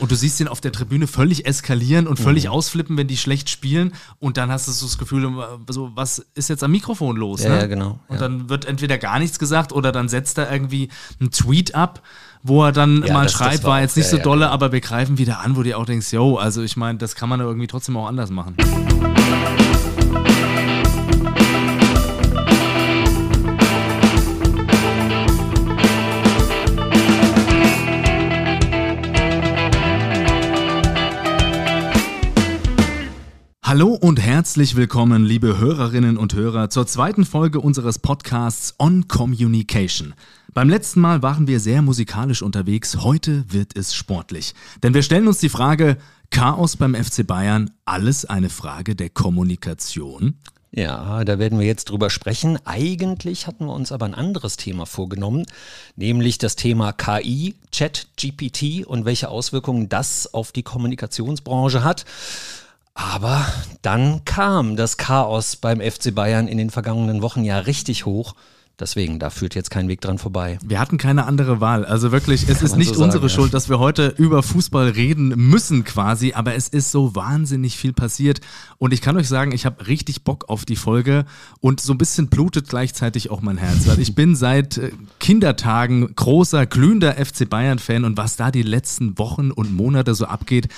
Und du siehst ihn auf der Tribüne völlig eskalieren und völlig mhm. ausflippen, wenn die schlecht spielen. Und dann hast du so das Gefühl, so, was ist jetzt am Mikrofon los? Ja, ne? ja genau. Und dann wird entweder gar nichts gesagt oder dann setzt er irgendwie einen Tweet ab, wo er dann ja, mal das, schreibt, das war, war, jetzt nicht so dolle, genau. aber wir greifen wieder an, wo du auch denkst, yo, also ich meine, das kann man irgendwie trotzdem auch anders machen. Hallo und herzlich willkommen, liebe Hörerinnen und Hörer, zur zweiten Folge unseres Podcasts On Communication. Beim letzten Mal waren wir sehr musikalisch unterwegs, heute wird es sportlich. Denn wir stellen uns die Frage, Chaos beim FC Bayern, alles eine Frage der Kommunikation? Ja, da werden wir jetzt drüber sprechen. Eigentlich hatten wir uns aber ein anderes Thema vorgenommen, nämlich das Thema KI, Chat, GPT und welche Auswirkungen das auf die Kommunikationsbranche hat. Aber dann kam das Chaos beim FC Bayern in den vergangenen Wochen ja richtig hoch. Deswegen, da führt jetzt kein Weg dran vorbei. Wir hatten keine andere Wahl. Also wirklich, es Kann ist nicht so unsere sagen, Schuld, dass wir heute über Fußball reden müssen quasi, aber es ist so wahnsinnig viel passiert. Und ich kann euch sagen, ich habe richtig Bock auf die Folge und so ein bisschen blutet gleichzeitig auch mein Herz. Weil ich bin seit äh, Kindertagen großer, glühender FC Bayern-Fan und was da die letzten Wochen und Monate so abgeht,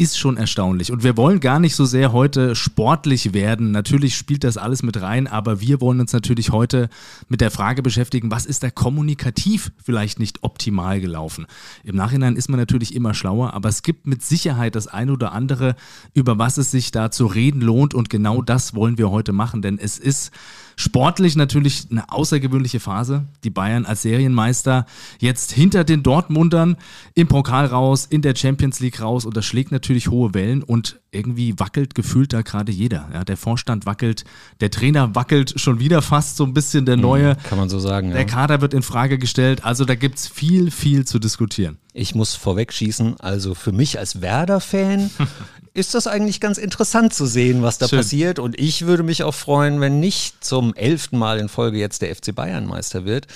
ist schon erstaunlich. Und wir wollen gar nicht so sehr heute sportlich werden. Natürlich spielt das alles mit rein, aber wir wollen uns natürlich heute mit der Frage beschäftigen, was ist da kommunikativ vielleicht nicht optimal gelaufen. Im Nachhinein ist man natürlich immer schlauer, aber es gibt mit Sicherheit das eine oder andere, über was es sich da zu reden lohnt. Und genau das wollen wir heute machen, denn es ist Sportlich natürlich eine außergewöhnliche Phase. Die Bayern als Serienmeister jetzt hinter den Dortmundern im Pokal raus, in der Champions League raus und das schlägt natürlich hohe Wellen und irgendwie wackelt gefühlt da gerade jeder. Ja, der Vorstand wackelt, der Trainer wackelt schon wieder fast so ein bisschen der mhm, neue. Kann man so sagen. Der ja. Kader wird in Frage gestellt. Also da gibt es viel, viel zu diskutieren. Ich muss vorweg schießen. Also für mich als Werder-Fan ist das eigentlich ganz interessant zu sehen, was da Schön. passiert. Und ich würde mich auch freuen, wenn nicht zum elften Mal in Folge jetzt der FC Bayern Meister wird.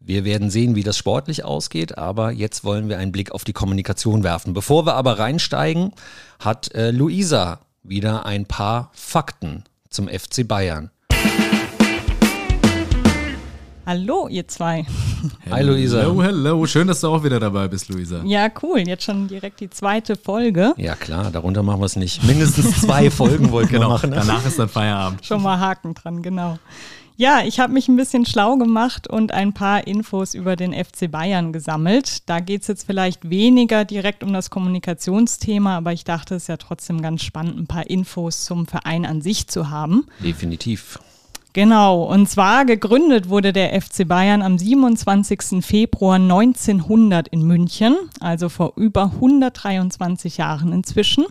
Wir werden sehen, wie das sportlich ausgeht, aber jetzt wollen wir einen Blick auf die Kommunikation werfen. Bevor wir aber reinsteigen, hat äh, Luisa wieder ein paar Fakten zum FC Bayern. Hallo, ihr zwei. Hi, Luisa. Hallo, hello. Schön, dass du auch wieder dabei bist, Luisa. Ja, cool. Jetzt schon direkt die zweite Folge. Ja, klar. Darunter machen wir es nicht. Mindestens zwei Folgen wollten genau, wir machen. Ne? Danach ist dann Feierabend. Schon mal Haken dran, genau. Ja, ich habe mich ein bisschen schlau gemacht und ein paar Infos über den FC Bayern gesammelt. Da geht es jetzt vielleicht weniger direkt um das Kommunikationsthema, aber ich dachte, es ist ja trotzdem ganz spannend, ein paar Infos zum Verein an sich zu haben. Definitiv. Genau, und zwar gegründet wurde der FC Bayern am 27. Februar 1900 in München, also vor über 123 Jahren inzwischen.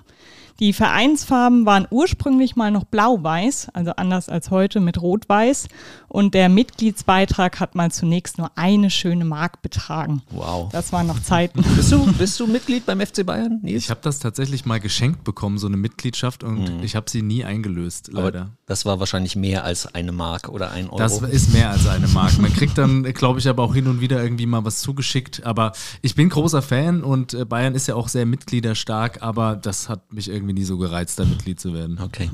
Die Vereinsfarben waren ursprünglich mal noch blau-weiß, also anders als heute mit rot-weiß. Und der Mitgliedsbeitrag hat mal zunächst nur eine schöne Mark betragen. Wow. Das waren noch Zeiten. bist, du, bist du Mitglied beim FC Bayern? Nils? Ich habe das tatsächlich mal geschenkt bekommen, so eine Mitgliedschaft, und mhm. ich habe sie nie eingelöst, leider. Aber das war wahrscheinlich mehr als eine Mark oder ein Euro. Das ist mehr als eine Mark. Man kriegt dann, glaube ich, aber auch hin und wieder irgendwie mal was zugeschickt. Aber ich bin großer Fan und äh, Bayern ist ja auch sehr mitgliederstark, aber das hat mich irgendwie irgendwie nie so gereizt, da Mitglied zu werden. Okay.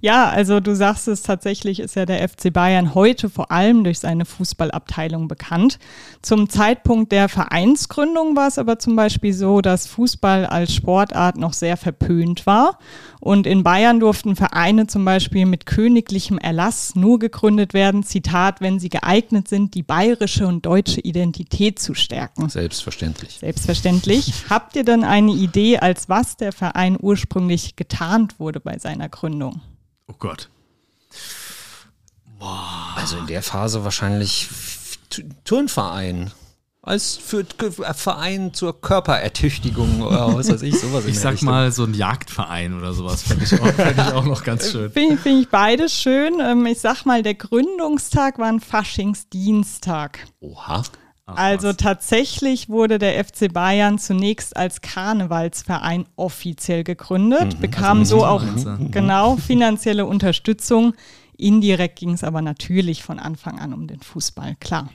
Ja, also du sagst es tatsächlich, ist ja der FC Bayern heute vor allem durch seine Fußballabteilung bekannt. Zum Zeitpunkt der Vereinsgründung war es aber zum Beispiel so, dass Fußball als Sportart noch sehr verpönt war. Und in Bayern durften Vereine zum Beispiel mit königlichem Erlass nur gegründet werden, Zitat, wenn sie geeignet sind, die bayerische und deutsche Identität zu stärken. Selbstverständlich. Selbstverständlich. Habt ihr denn eine Idee, als was der Verein ursprünglich getarnt wurde bei seiner Gründung? Oh Gott. Boah. Also in der Phase wahrscheinlich Turnverein als für Verein zur Körperertüchtigung oder was weiß ich, sowas. ich sag Richtung. mal so ein Jagdverein oder sowas, fände ich, auch, fänd ich auch noch ganz schön. Finde find ich beides schön. Ähm, ich sag mal, der Gründungstag war ein Faschingsdienstag. Oha. Ach, also was. tatsächlich wurde der FC Bayern zunächst als Karnevalsverein offiziell gegründet, mhm, bekam also so auch mhm. genau finanzielle Unterstützung. Indirekt ging es aber natürlich von Anfang an um den Fußball, klar.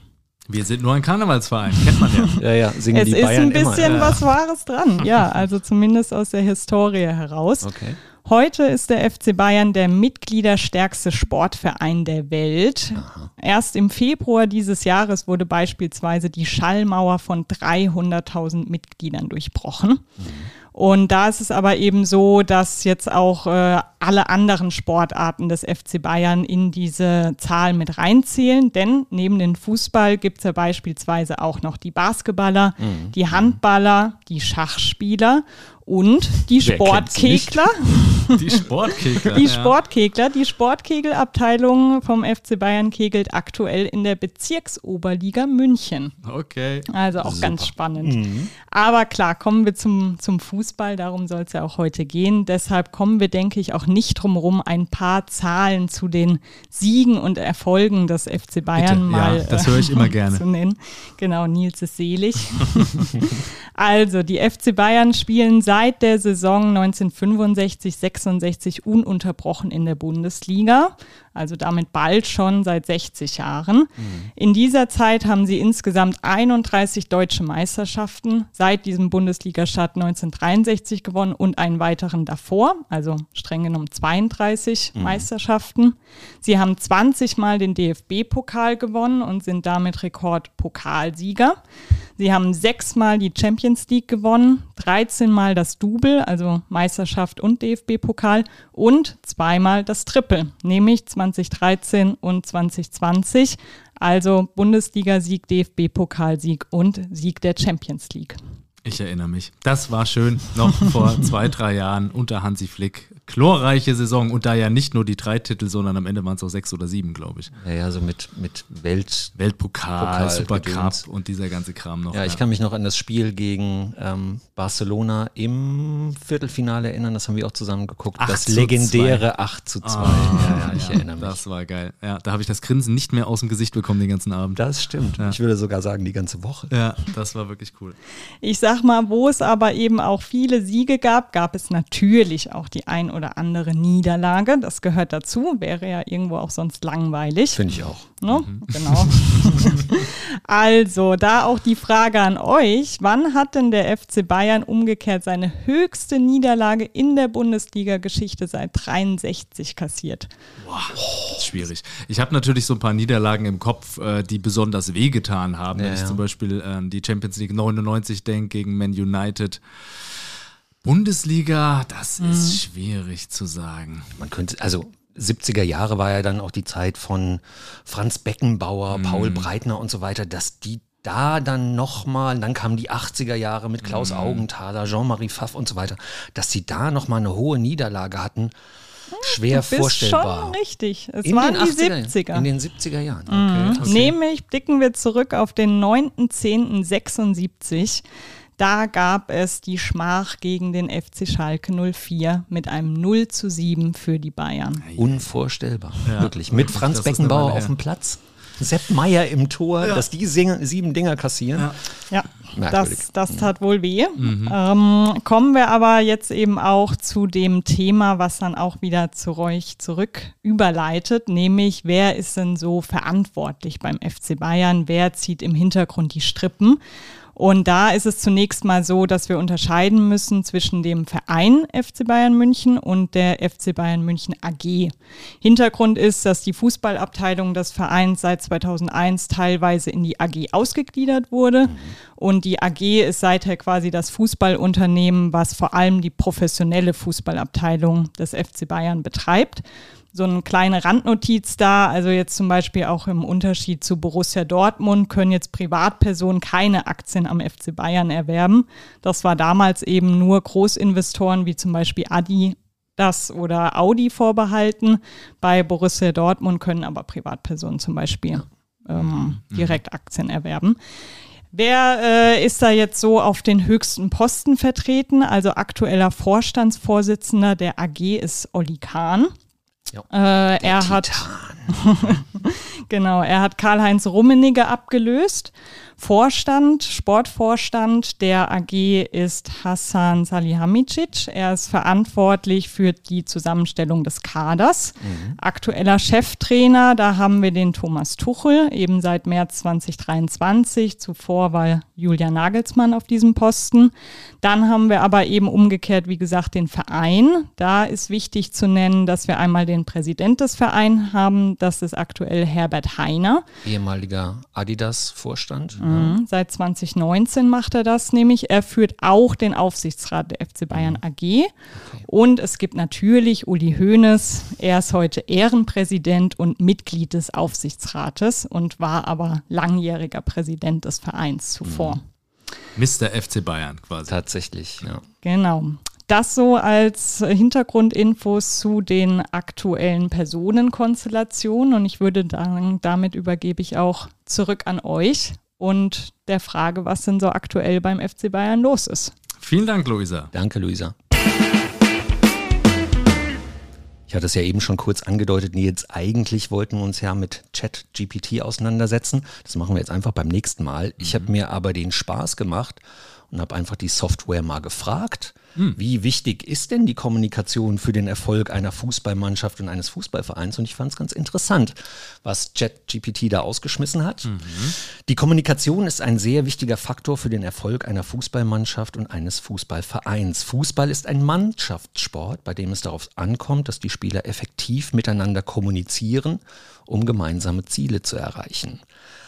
Wir sind nur ein Karnevalsverein, kennt man ja. ja, ja, singen es die Bayern immer. Es ist ein bisschen immer. was Wahres dran, ja, also zumindest aus der Historie heraus. Okay. Heute ist der FC Bayern der mitgliederstärkste Sportverein der Welt. Aha. Erst im Februar dieses Jahres wurde beispielsweise die Schallmauer von 300.000 Mitgliedern durchbrochen. Mhm. Und da ist es aber eben so, dass jetzt auch äh, alle anderen Sportarten des FC Bayern in diese Zahl mit reinzählen. Denn neben dem Fußball gibt es ja beispielsweise auch noch die Basketballer, mhm. die Handballer, die Schachspieler und die Sportkegler. Die Sportkegler. Die Sportkegler. Die Sportkegelabteilung vom FC Bayern kegelt aktuell in der Bezirksoberliga München. Okay. Also auch Super. ganz spannend. Mhm. Aber klar, kommen wir zum, zum Fußball. Darum soll es ja auch heute gehen. Deshalb kommen wir, denke ich, auch nicht drum herum, ein paar Zahlen zu den Siegen und Erfolgen des FC Bayern Bitte. mal ja, das höre ich immer gerne. zu nennen. Genau, Nils ist selig. also, die FC Bayern spielen seit seit der Saison 1965-66 ununterbrochen in der Bundesliga, also damit bald schon seit 60 Jahren. Mhm. In dieser Zeit haben sie insgesamt 31 deutsche Meisterschaften seit diesem Bundesliga-Start 1963 gewonnen und einen weiteren davor, also streng genommen 32 mhm. Meisterschaften. Sie haben 20 Mal den DFB-Pokal gewonnen und sind damit Rekordpokalsieger. Sie haben sechsmal die Champions League gewonnen, 13 Mal das Double, also Meisterschaft und DFB-Pokal und zweimal das Triple, nämlich 2013 und 2020, also Bundesliga-Sieg, DFB-Pokalsieg und Sieg der Champions League. Ich erinnere mich. Das war schön, noch vor zwei, drei Jahren unter Hansi Flick chlorreiche Saison und da ja nicht nur die drei Titel, sondern am Ende waren es auch sechs oder sieben, glaube ich. Ja, ja, so mit, mit Welt Weltpokal, Supercup und dieser ganze Kram noch. Ja, ich kann mich noch an das Spiel gegen ähm, Barcelona im Viertelfinale erinnern, das haben wir auch zusammen geguckt. Das legendäre 2. 8 zu 2. Oh, ja, ja, ich erinnere mich. Das war geil. Ja, da habe ich das Grinsen nicht mehr aus dem Gesicht bekommen den ganzen Abend. Das stimmt. Ich würde sogar sagen, die ganze Woche. Ja, das war wirklich cool. Ich sag mal, wo es aber eben auch viele Siege gab, gab es natürlich auch die ein oder andere Niederlage. Das gehört dazu, wäre ja irgendwo auch sonst langweilig. Finde ich auch. Ne? Mhm. Genau. also, da auch die Frage an euch: Wann hat denn der FC Bayern umgekehrt seine höchste Niederlage in der Bundesliga-Geschichte seit 63 kassiert? Boah, das ist schwierig. Ich habe natürlich so ein paar Niederlagen im Kopf, äh, die besonders wehgetan haben. Ja, Wenn ich ja. zum Beispiel ähm, die Champions League 99 denke gegen Man United. Bundesliga, das mhm. ist schwierig zu sagen. Man könnte, also 70er Jahre war ja dann auch die Zeit von Franz Beckenbauer, mhm. Paul Breitner und so weiter, dass die da dann nochmal, dann kamen die 80er Jahre mit Klaus mhm. Augenthaler, Jean-Marie Pfaff und so weiter, dass sie da nochmal eine hohe Niederlage hatten. Schwer du bist vorstellbar. Schon richtig. Es in waren die 80er, 70er. In den 70er Jahren. Mhm. Okay. Okay. Nämlich blicken wir zurück auf den 9.10.76. Da gab es die Schmach gegen den FC Schalke 04 mit einem 0 zu 7 für die Bayern. Unvorstellbar, ja. wirklich. Mit Franz Beckenbauer auf dem Platz. Sepp Meier im Tor, ja. dass die sieben Dinger kassieren. Ja, ja das, das tat wohl weh. Mhm. Ähm, kommen wir aber jetzt eben auch zu dem Thema, was dann auch wieder zu euch zurück überleitet, nämlich wer ist denn so verantwortlich beim FC Bayern? Wer zieht im Hintergrund die Strippen? Und da ist es zunächst mal so, dass wir unterscheiden müssen zwischen dem Verein FC Bayern München und der FC Bayern München AG. Hintergrund ist, dass die Fußballabteilung des Vereins seit 2001 teilweise in die AG ausgegliedert wurde. Und die AG ist seither quasi das Fußballunternehmen, was vor allem die professionelle Fußballabteilung des FC Bayern betreibt so eine kleine Randnotiz da. Also jetzt zum Beispiel auch im Unterschied zu Borussia Dortmund können jetzt Privatpersonen keine Aktien am FC Bayern erwerben. Das war damals eben nur Großinvestoren wie zum Beispiel Adi das oder Audi vorbehalten. Bei Borussia Dortmund können aber Privatpersonen zum Beispiel ähm, mhm. direkt Aktien erwerben. Wer äh, ist da jetzt so auf den höchsten Posten vertreten? Also aktueller Vorstandsvorsitzender der AG ist Olli Kahn. Ja. Äh, er hat genau, er hat Karl-Heinz Rummenigge abgelöst. Vorstand, Sportvorstand der AG ist Hassan Salihamidzic. Er ist verantwortlich für die Zusammenstellung des Kaders. Mhm. Aktueller Cheftrainer, da haben wir den Thomas Tuchel, eben seit März 2023. Zuvor war Julia Nagelsmann auf diesem Posten. Dann haben wir aber eben umgekehrt, wie gesagt, den Verein. Da ist wichtig zu nennen, dass wir einmal den Präsident des Vereins haben. Das ist aktuell Herbert Heiner. Ehemaliger Adidas-Vorstand. Mhm. Seit 2019 macht er das nämlich. Er führt auch den Aufsichtsrat der FC Bayern mhm. AG. Okay. Und es gibt natürlich Uli Hoeneß. Er ist heute Ehrenpräsident und Mitglied des Aufsichtsrates und war aber langjähriger Präsident des Vereins zuvor. Mhm. Mr. FC Bayern quasi. Tatsächlich, ja. Genau. Das so als Hintergrundinfos zu den aktuellen Personenkonstellationen. Und ich würde sagen, damit übergebe ich auch zurück an euch und der Frage, was denn so aktuell beim FC Bayern los ist. Vielen Dank, Luisa. Danke, Luisa. Ich hatte es ja eben schon kurz angedeutet, Nils, eigentlich wollten wir uns ja mit Chat-GPT auseinandersetzen. Das machen wir jetzt einfach beim nächsten Mal. Ich habe mhm. mir aber den Spaß gemacht und habe einfach die Software mal gefragt, hm. wie wichtig ist denn die Kommunikation für den Erfolg einer Fußballmannschaft und eines Fußballvereins? Und ich fand es ganz interessant, was ChatGPT da ausgeschmissen hat. Mhm. Die Kommunikation ist ein sehr wichtiger Faktor für den Erfolg einer Fußballmannschaft und eines Fußballvereins. Fußball ist ein Mannschaftssport, bei dem es darauf ankommt, dass die Spieler effektiv miteinander kommunizieren, um gemeinsame Ziele zu erreichen.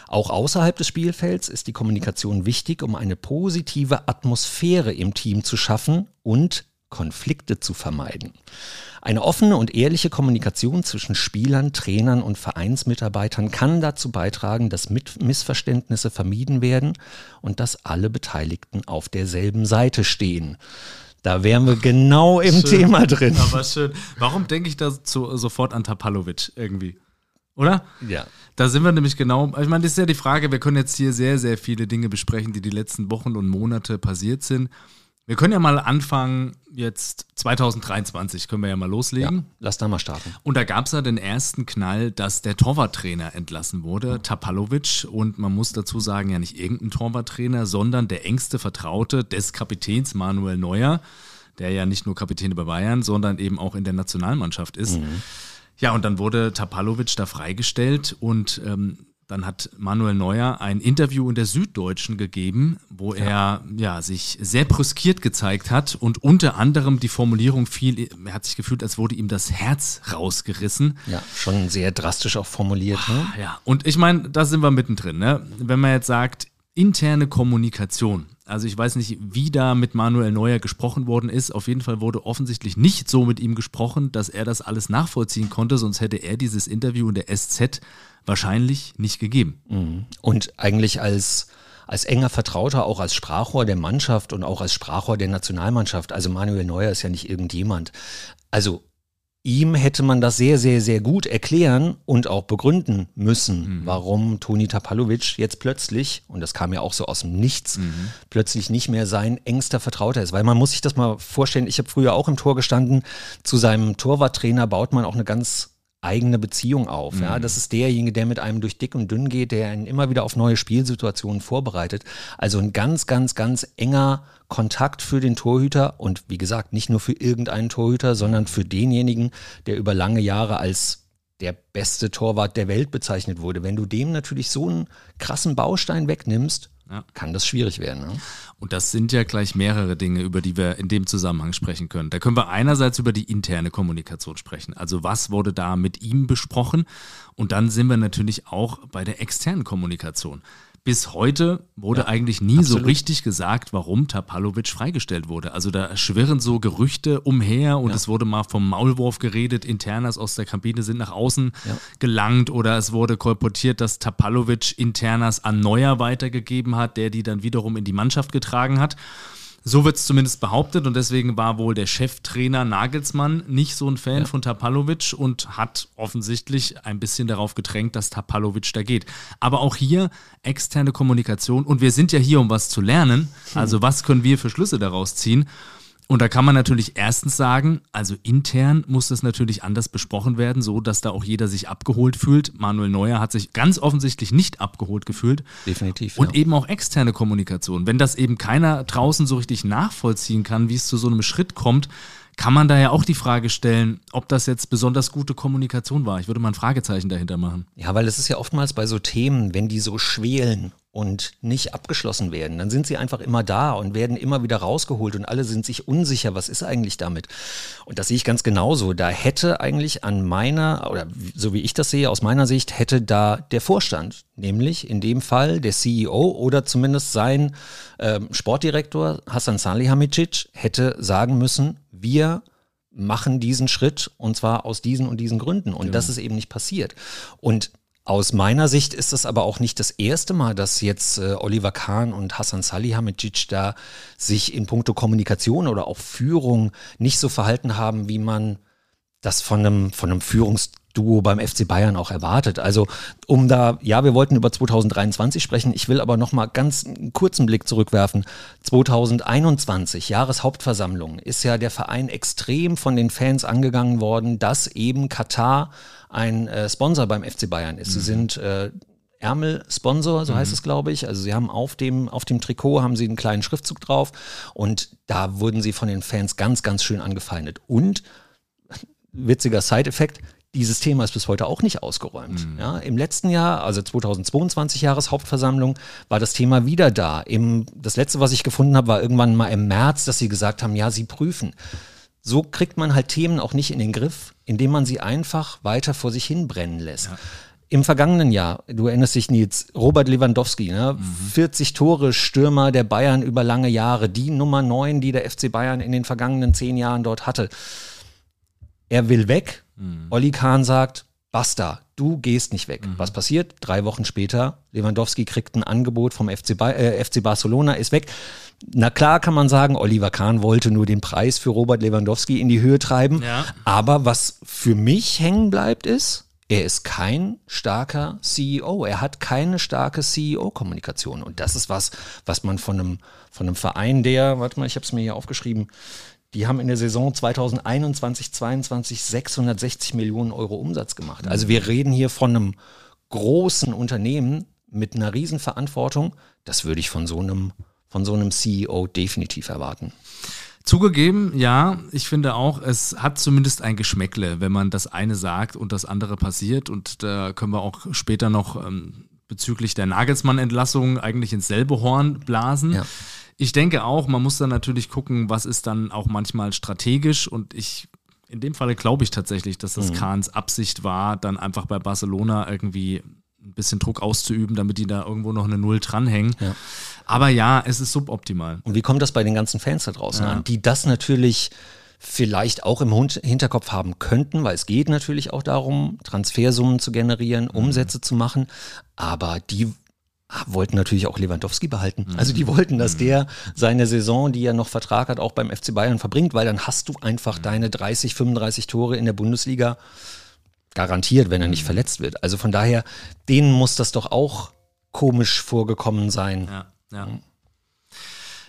Auch außerhalb des Spielfelds ist die Kommunikation wichtig, um eine positive Atmosphäre im Team zu schaffen und Konflikte zu vermeiden. Eine offene und ehrliche Kommunikation zwischen Spielern, Trainern und Vereinsmitarbeitern kann dazu beitragen, dass Missverständnisse vermieden werden und dass alle Beteiligten auf derselben Seite stehen. Da wären wir genau im schön, Thema drin. Aber schön. Warum denke ich da so, sofort an Tapalovic irgendwie? Oder? Ja. Da sind wir nämlich genau, ich meine, das ist ja die Frage, wir können jetzt hier sehr, sehr viele Dinge besprechen, die die letzten Wochen und Monate passiert sind. Wir können ja mal anfangen, jetzt 2023 können wir ja mal loslegen. Ja, lass da mal starten. Und da gab es ja den ersten Knall, dass der Torwarttrainer entlassen wurde, mhm. Tapalovic. Und man muss dazu sagen, ja nicht irgendein Torwarttrainer, sondern der engste Vertraute des Kapitäns Manuel Neuer, der ja nicht nur Kapitän bei Bayern, sondern eben auch in der Nationalmannschaft ist. Mhm. Ja, und dann wurde Tapalovic da freigestellt und ähm, dann hat Manuel Neuer ein Interview in der Süddeutschen gegeben, wo ja. er ja, sich sehr brüskiert gezeigt hat und unter anderem die Formulierung fiel, er hat sich gefühlt, als wurde ihm das Herz rausgerissen. Ja, schon sehr drastisch auch formuliert. Ne? Ja, und ich meine, da sind wir mittendrin. Ne? Wenn man jetzt sagt, interne Kommunikation, also ich weiß nicht, wie da mit Manuel Neuer gesprochen worden ist. Auf jeden Fall wurde offensichtlich nicht so mit ihm gesprochen, dass er das alles nachvollziehen konnte, sonst hätte er dieses Interview in der SZ wahrscheinlich nicht gegeben. Mhm. Und eigentlich als als enger Vertrauter, auch als Sprachrohr der Mannschaft und auch als Sprachrohr der Nationalmannschaft. Also Manuel Neuer ist ja nicht irgendjemand. Also ihm hätte man das sehr, sehr, sehr gut erklären und auch begründen müssen, mhm. warum Toni Tapalovic jetzt plötzlich, und das kam ja auch so aus dem Nichts, mhm. plötzlich nicht mehr sein engster Vertrauter ist. Weil man muss sich das mal vorstellen, ich habe früher auch im Tor gestanden, zu seinem Torwarttrainer baut man auch eine ganz eigene Beziehung auf. Mhm. Ja, das ist derjenige, der mit einem durch dick und dünn geht, der ihn immer wieder auf neue Spielsituationen vorbereitet. Also ein ganz, ganz, ganz enger Kontakt für den Torhüter und wie gesagt, nicht nur für irgendeinen Torhüter, sondern für denjenigen, der über lange Jahre als der beste Torwart der Welt bezeichnet wurde. Wenn du dem natürlich so einen krassen Baustein wegnimmst, ja. kann das schwierig werden. Ne? Und das sind ja gleich mehrere Dinge, über die wir in dem Zusammenhang sprechen können. Da können wir einerseits über die interne Kommunikation sprechen. Also was wurde da mit ihm besprochen? Und dann sind wir natürlich auch bei der externen Kommunikation bis heute wurde ja, eigentlich nie absolut. so richtig gesagt, warum Tapalovic freigestellt wurde. Also da schwirren so Gerüchte umher und ja. es wurde mal vom Maulwurf geredet, Internas aus der Kabine sind nach außen ja. gelangt oder es wurde kolportiert, dass Tapalovic Internas an Neuer weitergegeben hat, der die dann wiederum in die Mannschaft getragen hat. So wird es zumindest behauptet und deswegen war wohl der Cheftrainer Nagelsmann nicht so ein Fan ja. von Tapalovic und hat offensichtlich ein bisschen darauf gedrängt, dass Tapalovic da geht. Aber auch hier externe Kommunikation und wir sind ja hier, um was zu lernen. Also was können wir für Schlüsse daraus ziehen? Und da kann man natürlich erstens sagen, also intern muss das natürlich anders besprochen werden, so dass da auch jeder sich abgeholt fühlt. Manuel Neuer hat sich ganz offensichtlich nicht abgeholt gefühlt. Definitiv. Und ja. eben auch externe Kommunikation. Wenn das eben keiner draußen so richtig nachvollziehen kann, wie es zu so einem Schritt kommt, kann man da ja auch die Frage stellen, ob das jetzt besonders gute Kommunikation war. Ich würde mal ein Fragezeichen dahinter machen. Ja, weil es ist ja oftmals bei so Themen, wenn die so schwelen und nicht abgeschlossen werden, dann sind sie einfach immer da und werden immer wieder rausgeholt und alle sind sich unsicher, was ist eigentlich damit. Und das sehe ich ganz genauso. Da hätte eigentlich an meiner, oder so wie ich das sehe, aus meiner Sicht, hätte da der Vorstand, nämlich in dem Fall der CEO oder zumindest sein äh, Sportdirektor Hassan Salihamidzic, hätte sagen müssen, wir machen diesen Schritt und zwar aus diesen und diesen Gründen. Und genau. das ist eben nicht passiert. Und aus meiner Sicht ist es aber auch nicht das erste Mal, dass jetzt äh, Oliver Kahn und Hassan Salihamidzic da sich in puncto Kommunikation oder auch Führung nicht so verhalten haben, wie man das von einem, von einem Führungs Duo beim FC Bayern auch erwartet. Also um da, ja, wir wollten über 2023 sprechen, ich will aber noch mal ganz einen kurzen Blick zurückwerfen. 2021, Jahreshauptversammlung, ist ja der Verein extrem von den Fans angegangen worden, dass eben Katar ein äh, Sponsor beim FC Bayern ist. Mhm. Sie sind äh, Ärmelsponsor, so heißt mhm. es, glaube ich. Also sie haben auf dem, auf dem Trikot haben sie einen kleinen Schriftzug drauf und da wurden sie von den Fans ganz, ganz schön angefeindet. Und witziger Side-Effekt, dieses Thema ist bis heute auch nicht ausgeräumt. Mhm. Ja, Im letzten Jahr, also 2022 Jahreshauptversammlung, war das Thema wieder da. Im, das letzte, was ich gefunden habe, war irgendwann mal im März, dass sie gesagt haben, ja, sie prüfen. So kriegt man halt Themen auch nicht in den Griff, indem man sie einfach weiter vor sich hin brennen lässt. Ja. Im vergangenen Jahr, du erinnerst dich, Nils, Robert Lewandowski, ne? Mhm. 40 Tore, Stürmer der Bayern über lange Jahre, die Nummer 9, die der FC Bayern in den vergangenen zehn Jahren dort hatte. Er will weg, Mhm. Olli Kahn sagt, basta, du gehst nicht weg. Mhm. Was passiert? Drei Wochen später, Lewandowski kriegt ein Angebot vom FC, ba äh, FC Barcelona, ist weg. Na klar kann man sagen, Oliver Kahn wollte nur den Preis für Robert Lewandowski in die Höhe treiben. Ja. Aber was für mich hängen bleibt, ist, er ist kein starker CEO. Er hat keine starke CEO-Kommunikation. Und das ist was, was man von einem, von einem Verein, der, warte mal, ich habe es mir hier aufgeschrieben, die haben in der Saison 2021, 22 660 Millionen Euro Umsatz gemacht. Also wir reden hier von einem großen Unternehmen mit einer riesen Verantwortung. Das würde ich von so einem, von so einem CEO definitiv erwarten. Zugegeben, ja, ich finde auch, es hat zumindest ein Geschmäckle, wenn man das eine sagt und das andere passiert. Und da können wir auch später noch ähm, bezüglich der Nagelsmann-Entlassung eigentlich ins selbe Horn blasen. Ja. Ich denke auch, man muss dann natürlich gucken, was ist dann auch manchmal strategisch und ich in dem Falle glaube ich tatsächlich, dass das mhm. Kahns Absicht war, dann einfach bei Barcelona irgendwie ein bisschen Druck auszuüben, damit die da irgendwo noch eine Null dranhängen. Ja. Aber ja, es ist suboptimal. Und wie kommt das bei den ganzen Fans da draußen ja. an, die das natürlich vielleicht auch im Hinterkopf haben könnten, weil es geht natürlich auch darum, Transfersummen zu generieren, mhm. Umsätze mhm. zu machen, aber die wollten natürlich auch Lewandowski behalten. Mhm. Also die wollten, dass mhm. der seine Saison, die er noch Vertrag hat, auch beim FC Bayern verbringt, weil dann hast du einfach mhm. deine 30, 35 Tore in der Bundesliga garantiert, wenn er nicht verletzt wird. Also von daher, denen muss das doch auch komisch vorgekommen sein. Ja, ja.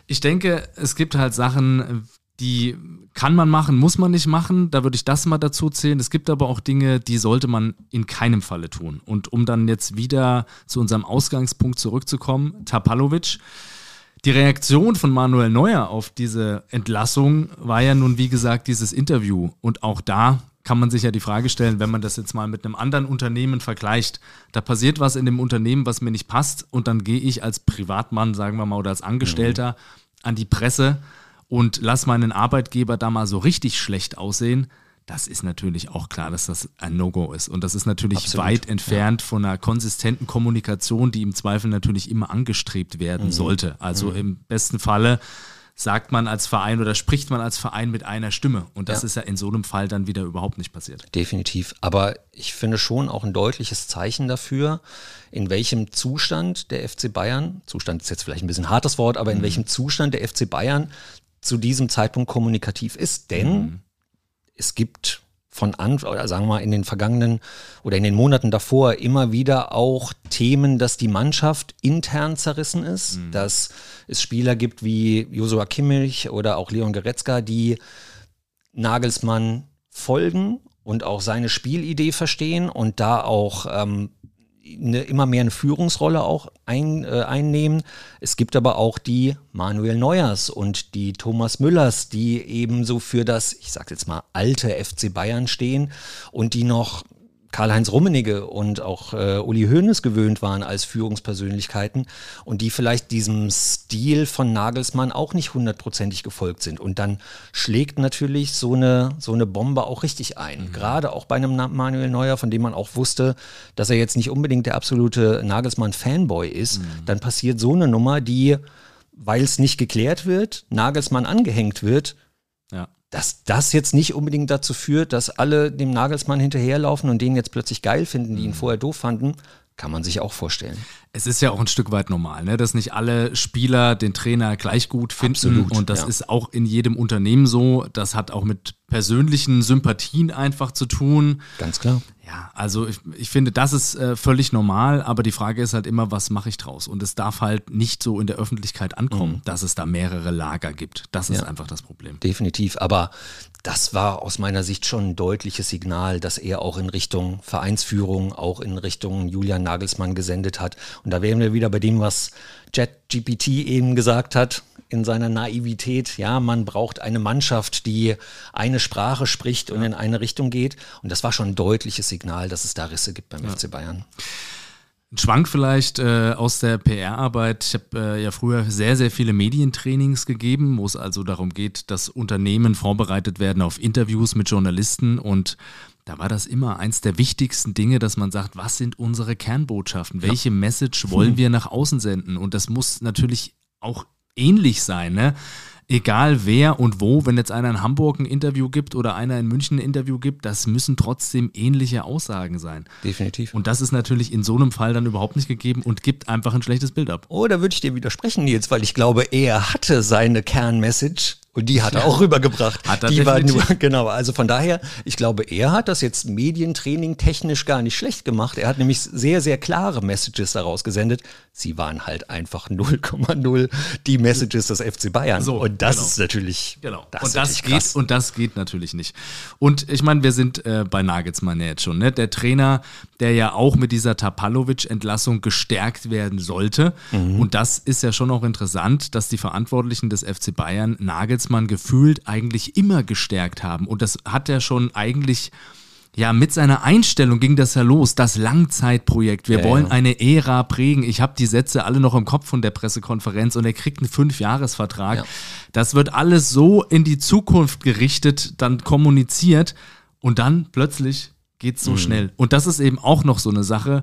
Ich denke, es gibt halt Sachen, die kann man machen, muss man nicht machen. Da würde ich das mal dazu zählen. Es gibt aber auch Dinge, die sollte man in keinem Falle tun. Und um dann jetzt wieder zu unserem Ausgangspunkt zurückzukommen, Tapalovic. Die Reaktion von Manuel Neuer auf diese Entlassung war ja nun, wie gesagt, dieses Interview. Und auch da kann man sich ja die Frage stellen, wenn man das jetzt mal mit einem anderen Unternehmen vergleicht, da passiert was in dem Unternehmen, was mir nicht passt, und dann gehe ich als Privatmann, sagen wir mal, oder als Angestellter mhm. an die Presse und lass meinen Arbeitgeber da mal so richtig schlecht aussehen, das ist natürlich auch klar, dass das ein No-Go ist. Und das ist natürlich Absolut, weit entfernt ja. von einer konsistenten Kommunikation, die im Zweifel natürlich immer angestrebt werden mhm. sollte. Also mhm. im besten Falle sagt man als Verein oder spricht man als Verein mit einer Stimme. Und das ja. ist ja in so einem Fall dann wieder überhaupt nicht passiert. Definitiv. Aber ich finde schon auch ein deutliches Zeichen dafür, in welchem Zustand der FC Bayern, Zustand ist jetzt vielleicht ein bisschen hartes Wort, aber in mhm. welchem Zustand der FC Bayern zu diesem Zeitpunkt kommunikativ ist, denn mhm. es gibt von Anfang, oder sagen wir mal in den vergangenen oder in den Monaten davor immer wieder auch Themen, dass die Mannschaft intern zerrissen ist, mhm. dass es Spieler gibt wie Josua Kimmich oder auch Leon Goretzka, die Nagelsmann folgen und auch seine Spielidee verstehen und da auch ähm, eine, immer mehr eine Führungsrolle auch ein, äh, einnehmen. Es gibt aber auch die Manuel Neuers und die Thomas Müllers, die eben so für das, ich sag jetzt mal, alte FC Bayern stehen und die noch Karl-Heinz Rummenigge und auch äh, Uli Hoeneß gewöhnt waren als Führungspersönlichkeiten und die vielleicht diesem Stil von Nagelsmann auch nicht hundertprozentig gefolgt sind. Und dann schlägt natürlich so eine, so eine Bombe auch richtig ein. Mhm. Gerade auch bei einem Manuel Neuer, von dem man auch wusste, dass er jetzt nicht unbedingt der absolute Nagelsmann-Fanboy ist. Mhm. Dann passiert so eine Nummer, die, weil es nicht geklärt wird, Nagelsmann angehängt wird, ja dass das jetzt nicht unbedingt dazu führt, dass alle dem Nagelsmann hinterherlaufen und den jetzt plötzlich geil finden, die ihn mhm. vorher doof fanden, kann man sich auch vorstellen. Es ist ja auch ein Stück weit normal, ne? dass nicht alle Spieler den Trainer gleich gut finden. Absolut, und das ja. ist auch in jedem Unternehmen so. Das hat auch mit persönlichen Sympathien einfach zu tun. Ganz klar. Ja, also ich, ich finde, das ist äh, völlig normal, aber die Frage ist halt immer, was mache ich draus? Und es darf halt nicht so in der Öffentlichkeit ankommen, mhm. dass es da mehrere Lager gibt. Das ist ja, einfach das Problem. Definitiv, aber das war aus meiner Sicht schon ein deutliches Signal, dass er auch in Richtung Vereinsführung, auch in Richtung Julian Nagelsmann gesendet hat. Und da wären wir wieder bei dem, was JetGPT eben gesagt hat in seiner Naivität. Ja, man braucht eine Mannschaft, die eine Sprache spricht und in eine Richtung geht. Und das war schon ein deutliches Signal, dass es da Risse gibt beim ja. FC Bayern. Ein Schwank vielleicht äh, aus der PR-Arbeit. Ich habe äh, ja früher sehr, sehr viele Medientrainings gegeben, wo es also darum geht, dass Unternehmen vorbereitet werden auf Interviews mit Journalisten und da war das immer eins der wichtigsten Dinge, dass man sagt, was sind unsere Kernbotschaften? Welche ja. Message wollen wir nach außen senden? Und das muss natürlich auch ähnlich sein. Ne? egal wer und wo, wenn jetzt einer in Hamburg ein Interview gibt oder einer in München ein Interview gibt, das müssen trotzdem ähnliche Aussagen sein. Definitiv. Und das ist natürlich in so einem Fall dann überhaupt nicht gegeben und gibt einfach ein schlechtes Bild ab. Oh, da würde ich dir widersprechen, Nils, weil ich glaube, er hatte seine Kernmessage und die hat er auch rübergebracht. Hat er die war nur, genau. Also von daher, ich glaube, er hat das jetzt Medientraining technisch gar nicht schlecht gemacht. Er hat nämlich sehr, sehr klare Messages daraus gesendet. Sie waren halt einfach 0,0 die Messages des FC Bayern. So, und das genau. ist natürlich, genau. Das und das geht krass. und das geht natürlich nicht. Und ich meine, wir sind äh, bei Nagelsmann jetzt schon. Ne? Der Trainer, der ja auch mit dieser Tapalovic-Entlassung gestärkt werden sollte. Mhm. Und das ist ja schon auch interessant, dass die Verantwortlichen des FC Bayern Nagelsmann Nagelsmann gefühlt eigentlich immer gestärkt haben. Und das hat er schon eigentlich ja, mit seiner Einstellung ging das ja los, das Langzeitprojekt. Wir ja, wollen ja. eine Ära prägen. Ich habe die Sätze alle noch im Kopf von der Pressekonferenz und er kriegt einen Fünfjahresvertrag. Ja. Das wird alles so in die Zukunft gerichtet, dann kommuniziert und dann plötzlich geht es so mhm. schnell. Und das ist eben auch noch so eine Sache,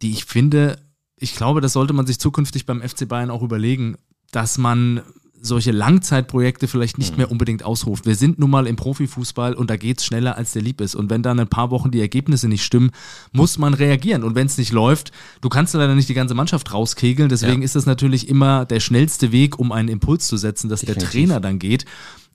die ich finde, ich glaube, das sollte man sich zukünftig beim FC Bayern auch überlegen, dass man solche Langzeitprojekte vielleicht nicht mhm. mehr unbedingt ausruft. Wir sind nun mal im Profifußball und da geht es schneller, als der lieb ist. Und wenn dann ein paar Wochen die Ergebnisse nicht stimmen, muss man reagieren. Und wenn es nicht läuft, du kannst leider nicht die ganze Mannschaft rauskegeln. Deswegen ja. ist das natürlich immer der schnellste Weg, um einen Impuls zu setzen, dass Definitiv. der Trainer dann geht.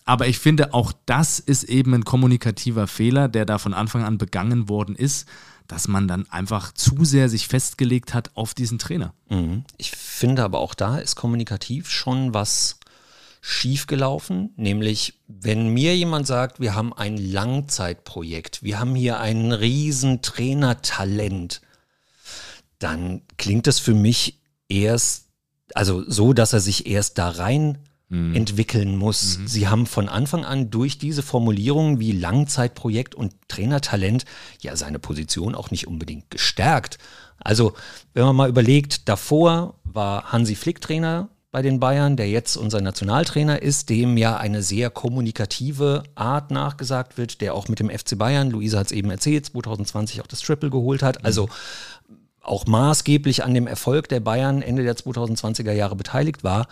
Aber ich finde, auch das ist eben ein kommunikativer Fehler, der da von Anfang an begangen worden ist dass man dann einfach zu sehr sich festgelegt hat auf diesen Trainer. Mhm. Ich finde aber auch da ist kommunikativ schon was schiefgelaufen, nämlich wenn mir jemand sagt, wir haben ein Langzeitprojekt, wir haben hier ein riesen Trainertalent, dann klingt das für mich erst, also so, dass er sich erst da rein mhm. entwickeln muss. Mhm. Sie haben von Anfang an durch diese Formulierungen wie Langzeitprojekt und Trainertalent ja seine Position auch nicht unbedingt gestärkt. Also, wenn man mal überlegt, davor war Hansi Flick Trainer bei den Bayern, der jetzt unser Nationaltrainer ist, dem ja eine sehr kommunikative Art nachgesagt wird, der auch mit dem FC Bayern, Luisa hat es eben erzählt, 2020 auch das Triple geholt hat. Also auch maßgeblich an dem Erfolg der Bayern Ende der 2020er Jahre beteiligt war.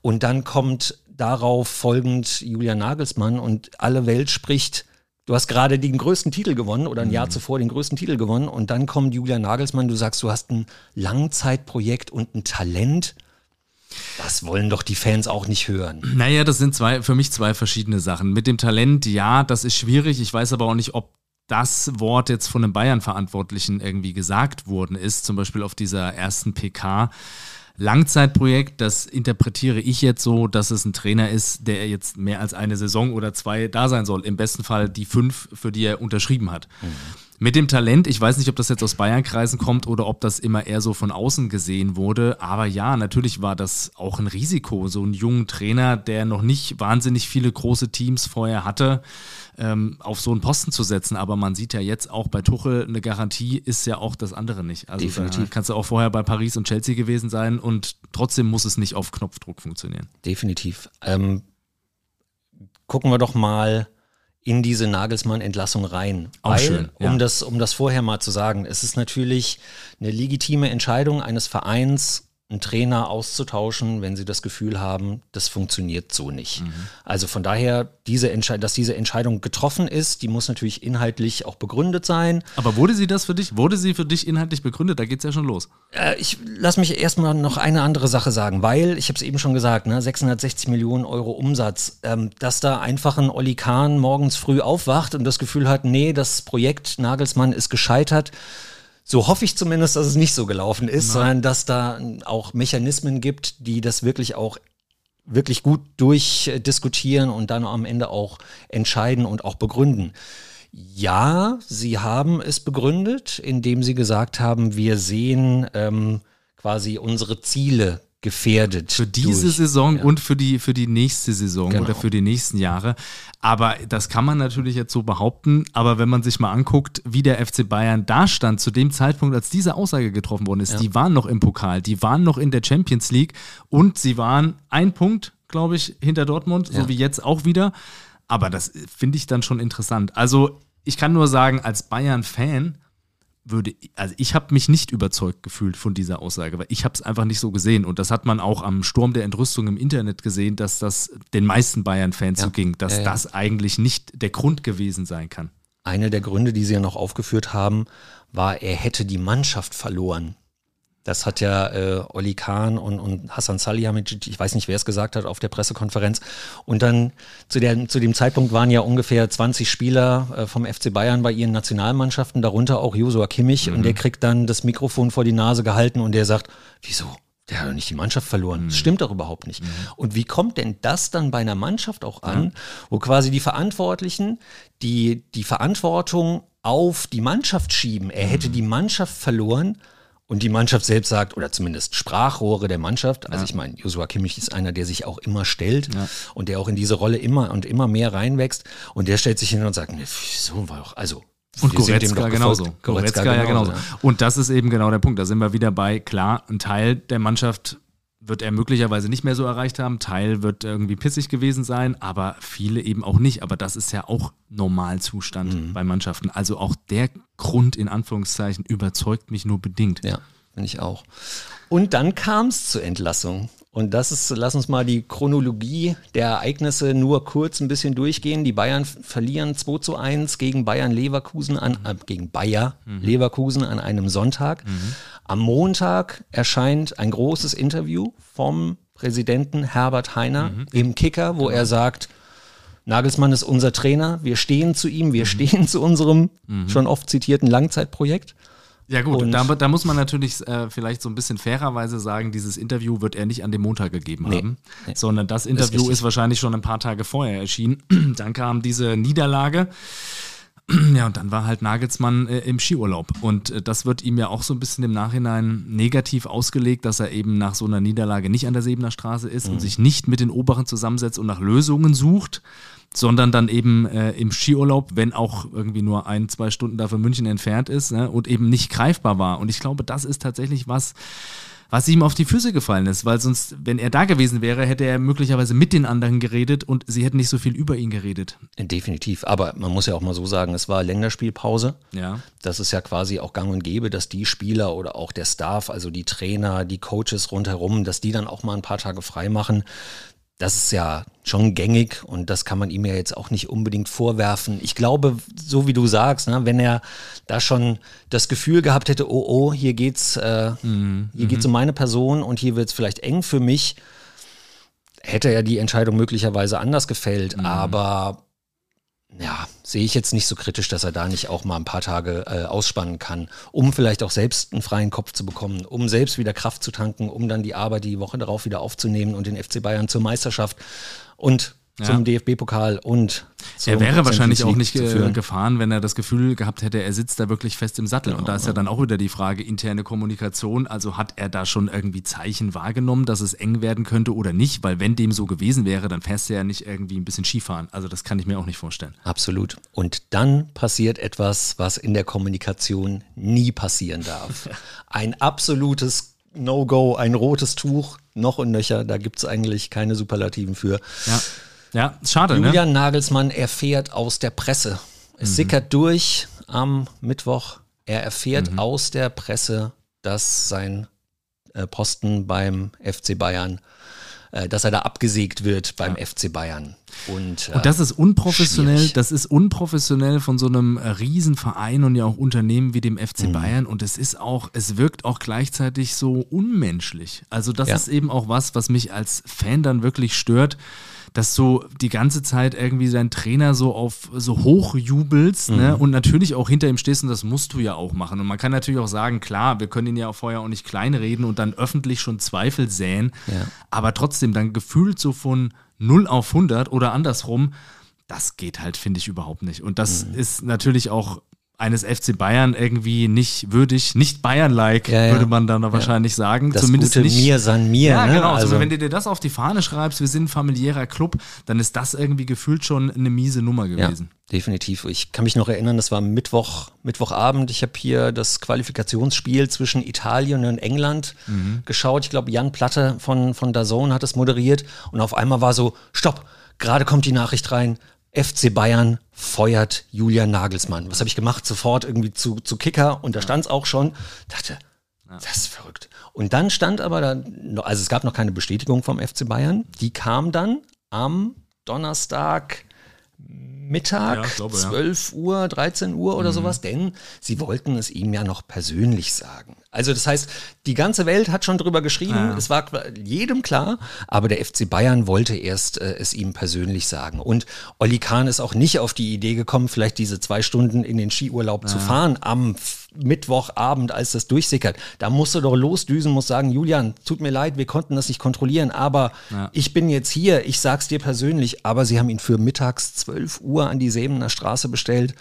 Und dann kommt darauf folgend Julian Nagelsmann und alle Welt spricht, du hast gerade den größten Titel gewonnen oder ein mhm. Jahr zuvor den größten Titel gewonnen und dann kommt Julian Nagelsmann, du sagst, du hast ein Langzeitprojekt und ein Talent das wollen doch die Fans auch nicht hören. Naja, das sind zwei, für mich zwei verschiedene Sachen. Mit dem Talent, ja, das ist schwierig. Ich weiß aber auch nicht, ob das Wort jetzt von einem Bayern-Verantwortlichen irgendwie gesagt worden ist, zum Beispiel auf dieser ersten PK. Langzeitprojekt, das interpretiere ich jetzt so, dass es ein Trainer ist, der jetzt mehr als eine Saison oder zwei da sein soll. Im besten Fall die fünf, für die er unterschrieben hat. Mhm. Mit dem Talent, ich weiß nicht, ob das jetzt aus Bayernkreisen kommt oder ob das immer eher so von außen gesehen wurde, aber ja, natürlich war das auch ein Risiko, so einen jungen Trainer, der noch nicht wahnsinnig viele große Teams vorher hatte, ähm, auf so einen Posten zu setzen. Aber man sieht ja jetzt auch bei Tuchel, eine Garantie ist ja auch das andere nicht. Also Definitiv. kannst du auch vorher bei Paris und Chelsea gewesen sein und trotzdem muss es nicht auf Knopfdruck funktionieren. Definitiv. Ähm, gucken wir doch mal in diese Nagelsmann-Entlassung rein. Auch Weil, schön, ja. um, das, um das vorher mal zu sagen, es ist natürlich eine legitime Entscheidung eines Vereins, einen Trainer auszutauschen, wenn sie das Gefühl haben, das funktioniert so nicht. Mhm. Also von daher, diese dass diese Entscheidung getroffen ist, die muss natürlich inhaltlich auch begründet sein. Aber wurde sie das für dich? Wurde sie für dich inhaltlich begründet? Da geht es ja schon los. Äh, ich lass mich erstmal noch eine andere Sache sagen, weil, ich habe es eben schon gesagt, ne, 660 Millionen Euro Umsatz, ähm, dass da einfach ein Oli Kahn morgens früh aufwacht und das Gefühl hat, nee, das Projekt Nagelsmann ist gescheitert so hoffe ich zumindest, dass es nicht so gelaufen ist, Nein. sondern dass da auch Mechanismen gibt, die das wirklich auch wirklich gut durchdiskutieren und dann am Ende auch entscheiden und auch begründen. Ja, sie haben es begründet, indem sie gesagt haben, wir sehen ähm, quasi unsere Ziele gefährdet. Für diese durch. Saison ja. und für die, für die nächste Saison genau. oder für die nächsten Jahre. Aber das kann man natürlich jetzt so behaupten. Aber wenn man sich mal anguckt, wie der FC Bayern da stand zu dem Zeitpunkt, als diese Aussage getroffen worden ist, ja. die waren noch im Pokal, die waren noch in der Champions League und sie waren ein Punkt, glaube ich, hinter Dortmund, ja. so wie jetzt auch wieder. Aber das finde ich dann schon interessant. Also ich kann nur sagen, als Bayern-Fan würde, also ich habe mich nicht überzeugt gefühlt von dieser Aussage, weil ich habe es einfach nicht so gesehen. Und das hat man auch am Sturm der Entrüstung im Internet gesehen, dass das den meisten Bayern-Fans ja. so ging, dass ja. das eigentlich nicht der Grund gewesen sein kann. Einer der Gründe, die sie ja noch aufgeführt haben, war, er hätte die Mannschaft verloren. Das hat ja äh, Olli Kahn und, und Hassan Salihamidzic, ich weiß nicht, wer es gesagt hat, auf der Pressekonferenz. Und dann zu, der, zu dem Zeitpunkt waren ja ungefähr 20 Spieler äh, vom FC Bayern bei ihren Nationalmannschaften, darunter auch Josua Kimmich. Mhm. Und der kriegt dann das Mikrofon vor die Nase gehalten und der sagt, wieso? Der hat doch nicht die Mannschaft verloren. Das mhm. stimmt doch überhaupt nicht. Mhm. Und wie kommt denn das dann bei einer Mannschaft auch an, ja. wo quasi die Verantwortlichen die, die Verantwortung auf die Mannschaft schieben? Er hätte mhm. die Mannschaft verloren und die Mannschaft selbst sagt, oder zumindest Sprachrohre der Mannschaft, also ja. ich meine, Joshua Kimmich ist einer, der sich auch immer stellt ja. und der auch in diese Rolle immer und immer mehr reinwächst und der stellt sich hin und sagt, nee, wieso war doch, also und Goretzka genauso. Goretzka, Goretzka ja genauso. Ja. Und das ist eben genau der Punkt. Da sind wir wieder bei, klar, ein Teil der Mannschaft wird er möglicherweise nicht mehr so erreicht haben. Teil wird irgendwie pissig gewesen sein, aber viele eben auch nicht. Aber das ist ja auch Normalzustand mhm. bei Mannschaften. Also auch der Grund in Anführungszeichen überzeugt mich nur bedingt. Ja, finde ich auch. Und dann kam es zur Entlassung. Und das ist, lass uns mal die Chronologie der Ereignisse nur kurz ein bisschen durchgehen. Die Bayern verlieren 2 zu 1 gegen Bayern Leverkusen an, äh, gegen Bayer mhm. Leverkusen an einem Sonntag. Mhm. Am Montag erscheint ein großes Interview vom Präsidenten Herbert Heiner mhm. im Kicker, wo genau. er sagt, Nagelsmann ist unser Trainer, wir stehen zu ihm, wir mhm. stehen zu unserem mhm. schon oft zitierten Langzeitprojekt. Ja gut, da, da, muss man natürlich äh, vielleicht so ein bisschen fairerweise sagen, dieses Interview wird er nicht an dem Montag gegeben nee, haben, nee. sondern das Interview ist, ist, wahrscheinlich schon ein paar Tage vorher erschienen. dann kam diese Niederlage. Ja, und dann war halt Nagelsmann äh, im Skiurlaub. Und äh, das wird ihm ja auch so ein bisschen im Nachhinein negativ ausgelegt, dass er eben nach so einer Niederlage nicht an der Sebener Straße ist mhm. und sich nicht mit den Oberen zusammensetzt und nach Lösungen sucht, sondern dann eben äh, im Skiurlaub, wenn auch irgendwie nur ein, zwei Stunden da von München entfernt ist ne, und eben nicht greifbar war. Und ich glaube, das ist tatsächlich was, was ihm auf die Füße gefallen ist, weil sonst, wenn er da gewesen wäre, hätte er möglicherweise mit den anderen geredet und sie hätten nicht so viel über ihn geredet. Definitiv, aber man muss ja auch mal so sagen, es war Länderspielpause. Ja. Das ist ja quasi auch gang und gäbe, dass die Spieler oder auch der Staff, also die Trainer, die Coaches rundherum, dass die dann auch mal ein paar Tage frei machen das ist ja schon gängig und das kann man ihm ja jetzt auch nicht unbedingt vorwerfen. Ich glaube, so wie du sagst, ne, wenn er da schon das Gefühl gehabt hätte, oh oh, hier geht's, äh, mhm. hier geht's mhm. um meine Person und hier wird's vielleicht eng für mich, hätte er die Entscheidung möglicherweise anders gefällt. Mhm. Aber ja, sehe ich jetzt nicht so kritisch, dass er da nicht auch mal ein paar Tage äh, ausspannen kann, um vielleicht auch selbst einen freien Kopf zu bekommen, um selbst wieder Kraft zu tanken, um dann die Arbeit die Woche darauf wieder aufzunehmen und den FC Bayern zur Meisterschaft. Und ja. zum DFB-Pokal und er wäre wahrscheinlich auch nicht ge gefahren, wenn er das Gefühl gehabt hätte, er sitzt da wirklich fest im Sattel. Genau, und da ist ja dann auch wieder die Frage interne Kommunikation. Also hat er da schon irgendwie Zeichen wahrgenommen, dass es eng werden könnte oder nicht? Weil wenn dem so gewesen wäre, dann fährst du ja nicht irgendwie ein bisschen Skifahren. Also das kann ich mir auch nicht vorstellen. Absolut. Und dann passiert etwas, was in der Kommunikation nie passieren darf. Ein absolutes No-Go, ein rotes Tuch, noch und nöcher. Da gibt es eigentlich keine Superlativen für. Ja. Ja, schade. Ne? Julian ne? Nagelsmann erfährt aus der Presse. Es mhm. sickert durch am Mittwoch. Er erfährt mhm. aus der Presse, dass sein äh, Posten beim FC Bayern äh, dass er da abgesägt wird beim ja. FC Bayern. Und, äh, und das ist unprofessionell, schwierig. das ist unprofessionell von so einem äh, Riesenverein und ja auch Unternehmen wie dem FC mhm. Bayern und es ist auch, es wirkt auch gleichzeitig so unmenschlich. Also das ja. ist eben auch was, was mich als Fan dann wirklich stört dass du die ganze Zeit irgendwie deinen Trainer so auf so hoch jubelst ne? mhm. ne? und natürlich auch hinter ihm stehst und das musst du ja auch machen. Und man kann natürlich auch sagen, klar, wir können ihn ja vorher auch nicht kleinreden und dann öffentlich schon Zweifel säen, ja. aber trotzdem dann gefühlt so von 0 auf 100 oder andersrum, das geht halt, finde ich, überhaupt nicht. Und das mhm. ist natürlich auch eines FC Bayern irgendwie nicht würdig, nicht Bayern-like, ja, ja. würde man dann ja. wahrscheinlich sagen. Das Zumindest gute nicht. Mir san mir. Ja, ne? genau. Also, also, wenn du dir das auf die Fahne schreibst, wir sind ein familiärer Club, dann ist das irgendwie gefühlt schon eine miese Nummer gewesen. Ja, definitiv. Ich kann mich noch erinnern, das war Mittwoch, Mittwochabend. Ich habe hier das Qualifikationsspiel zwischen Italien und England mhm. geschaut. Ich glaube, Jan Platte von, von Dazone hat es moderiert und auf einmal war so, stopp, gerade kommt die Nachricht rein, FC Bayern feuert Julian Nagelsmann. Was habe ich gemacht? Sofort irgendwie zu, zu Kicker und da stand es auch schon. Dachte, das ist verrückt. Und dann stand aber da, also es gab noch keine Bestätigung vom FC Bayern. Die kam dann am Donnerstag Mittag, ja, glaube, 12 ja. Uhr, 13 Uhr oder mhm. sowas, denn sie wollten es ihm ja noch persönlich sagen. Also das heißt, die ganze Welt hat schon drüber geschrieben, ja. es war jedem klar, aber der FC Bayern wollte erst äh, es ihm persönlich sagen. Und Olli Kahn ist auch nicht auf die Idee gekommen, vielleicht diese zwei Stunden in den Skiurlaub zu fahren am Mittwochabend, als das durchsickert. Da musst du doch losdüsen, musst sagen, Julian, tut mir leid, wir konnten das nicht kontrollieren, aber ja. ich bin jetzt hier, ich sag's dir persönlich, aber sie haben ihn für mittags 12 Uhr an die Sebener Straße bestellt.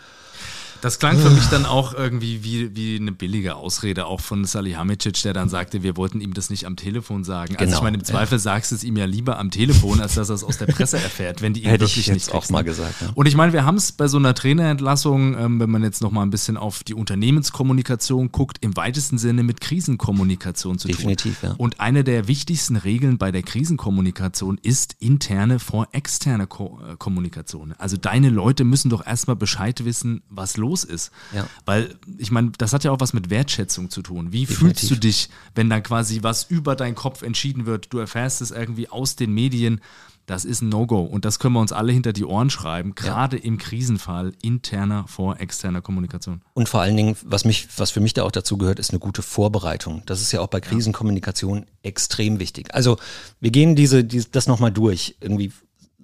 Das klang für mich dann auch irgendwie wie, wie eine billige Ausrede, auch von Salihamidzic, der dann sagte, wir wollten ihm das nicht am Telefon sagen. Also genau, ich meine, im Zweifel ja. sagst du es ihm ja lieber am Telefon, als dass er es aus der Presse erfährt, wenn die ihn Hätte wirklich ich jetzt nicht auch mal gesagt. Ja. Und ich meine, wir haben es bei so einer Trainerentlassung, ähm, wenn man jetzt noch mal ein bisschen auf die Unternehmenskommunikation guckt, im weitesten Sinne mit Krisenkommunikation zu Definitiv, tun. Ja. Und eine der wichtigsten Regeln bei der Krisenkommunikation ist interne vor externe Ko äh, Kommunikation. Also deine Leute müssen doch erstmal Bescheid wissen, was los los ist. Ja. Weil, ich meine, das hat ja auch was mit Wertschätzung zu tun. Wie Definitiv. fühlst du dich, wenn da quasi was über deinen Kopf entschieden wird? Du erfährst es irgendwie aus den Medien. Das ist ein No-Go. Und das können wir uns alle hinter die Ohren schreiben, gerade ja. im Krisenfall interner vor externer Kommunikation. Und vor allen Dingen, was, mich, was für mich da auch dazu gehört, ist eine gute Vorbereitung. Das ist ja auch bei Krisenkommunikation extrem wichtig. Also wir gehen diese, diese das nochmal durch. Irgendwie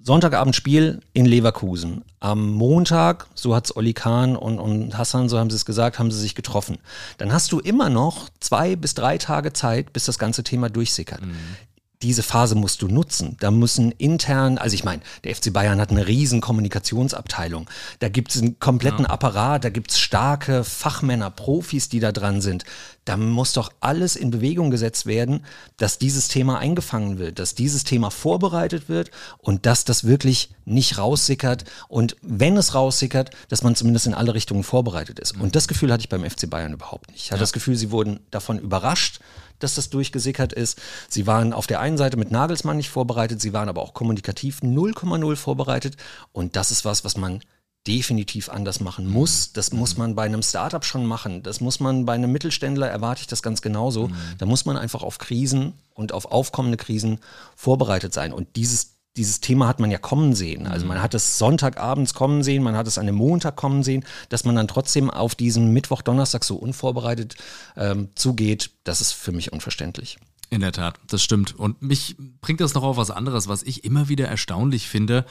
Sonntagabend Spiel in Leverkusen. Am Montag, so hat's Olli Kahn und, und Hassan, so haben sie es gesagt, haben sie sich getroffen. Dann hast du immer noch zwei bis drei Tage Zeit, bis das ganze Thema durchsickert. Mhm diese Phase musst du nutzen. Da müssen intern, also ich meine, der FC Bayern hat eine riesen Kommunikationsabteilung. Da gibt es einen kompletten ja. Apparat, da gibt es starke Fachmänner, Profis, die da dran sind. Da muss doch alles in Bewegung gesetzt werden, dass dieses Thema eingefangen wird, dass dieses Thema vorbereitet wird und dass das wirklich nicht raussickert. Und wenn es raussickert, dass man zumindest in alle Richtungen vorbereitet ist. Und das Gefühl hatte ich beim FC Bayern überhaupt nicht. Ich hatte ja. das Gefühl, sie wurden davon überrascht dass das durchgesickert ist. Sie waren auf der einen Seite mit Nagelsmann nicht vorbereitet, sie waren aber auch kommunikativ 0,0 vorbereitet. Und das ist was, was man definitiv anders machen muss. Das muss mhm. man bei einem Startup schon machen. Das muss man bei einem Mittelständler, erwarte ich das ganz genauso. Mhm. Da muss man einfach auf Krisen und auf aufkommende Krisen vorbereitet sein. Und dieses dieses Thema hat man ja kommen sehen. Also mhm. man hat es Sonntagabends kommen sehen, man hat es an dem Montag kommen sehen, dass man dann trotzdem auf diesen Mittwoch, Donnerstag so unvorbereitet ähm, zugeht, das ist für mich unverständlich. In der Tat, das stimmt. Und mich bringt das noch auf was anderes, was ich immer wieder erstaunlich finde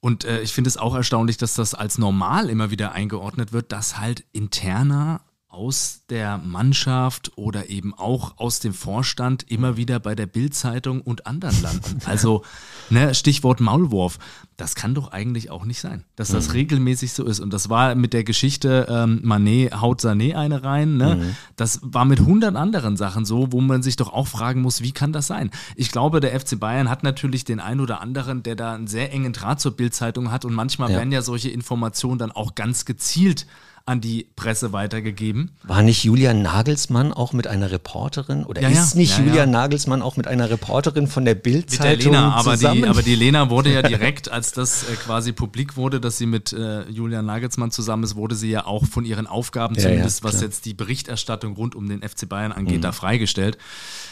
Und äh, ich finde es auch erstaunlich, dass das als normal immer wieder eingeordnet wird, dass halt interner aus der Mannschaft oder eben auch aus dem Vorstand immer wieder bei der Bildzeitung und anderen landen. Also ne, Stichwort Maulwurf, das kann doch eigentlich auch nicht sein, dass das mhm. regelmäßig so ist. Und das war mit der Geschichte ähm, Manet haut Sané eine rein. Ne? Mhm. Das war mit hundert anderen Sachen so, wo man sich doch auch fragen muss, wie kann das sein? Ich glaube, der FC Bayern hat natürlich den einen oder anderen, der da einen sehr engen Draht zur Bildzeitung hat und manchmal ja. werden ja solche Informationen dann auch ganz gezielt an die Presse weitergegeben. War nicht Julian Nagelsmann auch mit einer Reporterin oder ja, ist nicht ja, Julian Nagelsmann auch mit einer Reporterin von der Bildzeitung zusammen? Die, aber die Lena wurde ja direkt, als das äh, quasi publik wurde, dass sie mit äh, Julian Nagelsmann zusammen ist, wurde sie ja auch von ihren Aufgaben, zumindest was jetzt die Berichterstattung rund um den FC Bayern angeht, mhm. da freigestellt.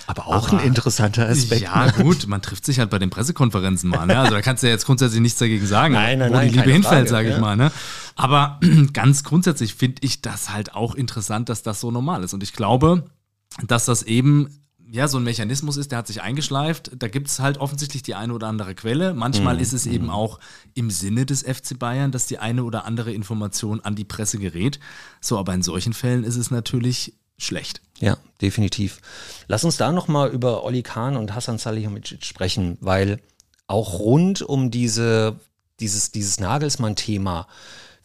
Aber auch aber, ein interessanter Aspekt. Ja, ne? gut, man trifft sich halt bei den Pressekonferenzen mal. Ne? Also da kannst du ja jetzt grundsätzlich nichts dagegen sagen, nein, nein, wo nein, die Liebe hinfällt, sage ich mal. Ne? Aber ganz grundsätzlich finde ich das halt auch interessant, dass das so normal ist. Und ich glaube, dass das eben ja, so ein Mechanismus ist, der hat sich eingeschleift. Da gibt es halt offensichtlich die eine oder andere Quelle. Manchmal mhm. ist es eben auch im Sinne des FC Bayern, dass die eine oder andere Information an die Presse gerät. So, aber in solchen Fällen ist es natürlich schlecht. Ja, definitiv. Lass uns da nochmal über Oli Kahn und Hassan Salihamidzic sprechen, weil auch rund um diese, dieses, dieses Nagelsmann-Thema,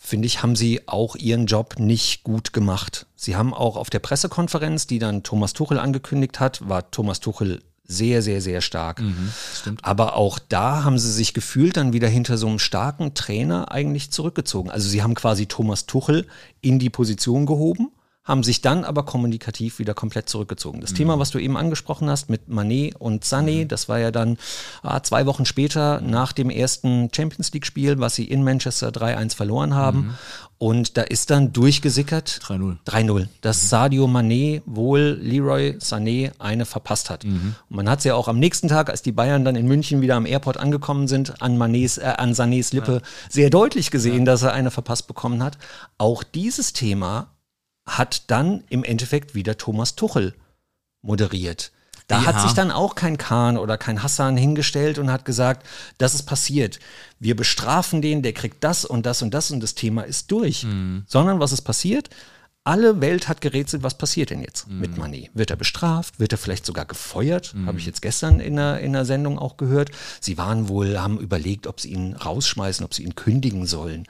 finde ich, haben sie auch ihren Job nicht gut gemacht. Sie haben auch auf der Pressekonferenz, die dann Thomas Tuchel angekündigt hat, war Thomas Tuchel sehr, sehr, sehr stark. Mhm, Aber auch da haben sie sich gefühlt dann wieder hinter so einem starken Trainer eigentlich zurückgezogen. Also sie haben quasi Thomas Tuchel in die Position gehoben haben sich dann aber kommunikativ wieder komplett zurückgezogen. Das mhm. Thema, was du eben angesprochen hast mit Manet und Sané, mhm. das war ja dann ah, zwei Wochen später nach dem ersten Champions League-Spiel, was sie in Manchester 3-1 verloren haben. Mhm. Und da ist dann durchgesickert 3-0, 3-0 dass mhm. Sadio Manet wohl Leroy Sané eine verpasst hat. Mhm. Und man hat es ja auch am nächsten Tag, als die Bayern dann in München wieder am Airport angekommen sind, an, Manets, äh, an Sanés Lippe ja. sehr deutlich gesehen, ja. dass er eine verpasst bekommen hat. Auch dieses Thema hat dann im Endeffekt wieder Thomas Tuchel moderiert. Da ja. hat sich dann auch kein Kahn oder kein Hassan hingestellt und hat gesagt, das ist passiert. Wir bestrafen den, der kriegt das und das und das und das Thema ist durch. Mhm. Sondern was ist passiert? Alle Welt hat gerätselt, was passiert denn jetzt mhm. mit Money? Wird er bestraft? Wird er vielleicht sogar gefeuert? Mhm. Habe ich jetzt gestern in der, in der Sendung auch gehört. Sie waren wohl, haben überlegt, ob sie ihn rausschmeißen, ob sie ihn kündigen sollen.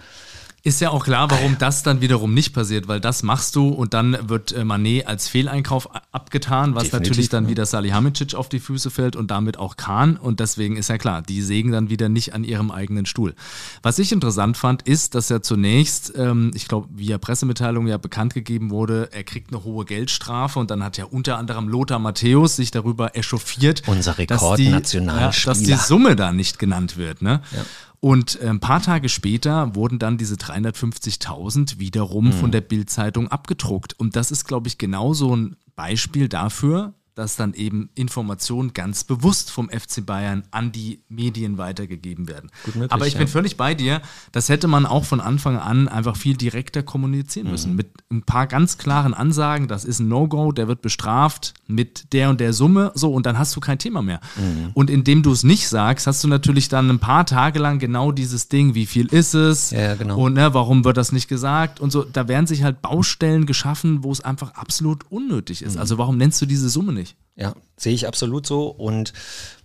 Ist ja auch klar, warum das dann wiederum nicht passiert, weil das machst du und dann wird äh, Manet als Fehleinkauf abgetan, was Definitiv, natürlich dann ja. wieder Salihamidzic auf die Füße fällt und damit auch Kahn und deswegen ist ja klar, die sägen dann wieder nicht an ihrem eigenen Stuhl. Was ich interessant fand, ist, dass ja zunächst, ähm, ich glaube, via Pressemitteilung ja bekannt gegeben wurde, er kriegt eine hohe Geldstrafe und dann hat ja unter anderem Lothar Matthäus sich darüber echauffiert, Unser Rekordnationalspieler. Ja, dass die Summe da nicht genannt wird. Ne? Ja. Und äh, ein paar Tage später wurden dann diese 350.000 wiederum mhm. von der Bildzeitung abgedruckt. Und das ist, glaube ich, genau so ein Beispiel dafür, dass dann eben Informationen ganz bewusst vom FC Bayern an die Medien weitergegeben werden. Möglich, Aber ich ja. bin völlig bei dir, das hätte man auch von Anfang an einfach viel direkter kommunizieren müssen. Mhm. Mit ein paar ganz klaren Ansagen, das ist ein No-Go, der wird bestraft mit der und der Summe, so, und dann hast du kein Thema mehr. Mhm. Und indem du es nicht sagst, hast du natürlich dann ein paar Tage lang genau dieses Ding, wie viel ist es? Ja, genau. Und ne, warum wird das nicht gesagt? Und so, da werden sich halt Baustellen geschaffen, wo es einfach absolut unnötig ist. Mhm. Also warum nennst du diese Summe nicht? Ja, sehe ich absolut so. Und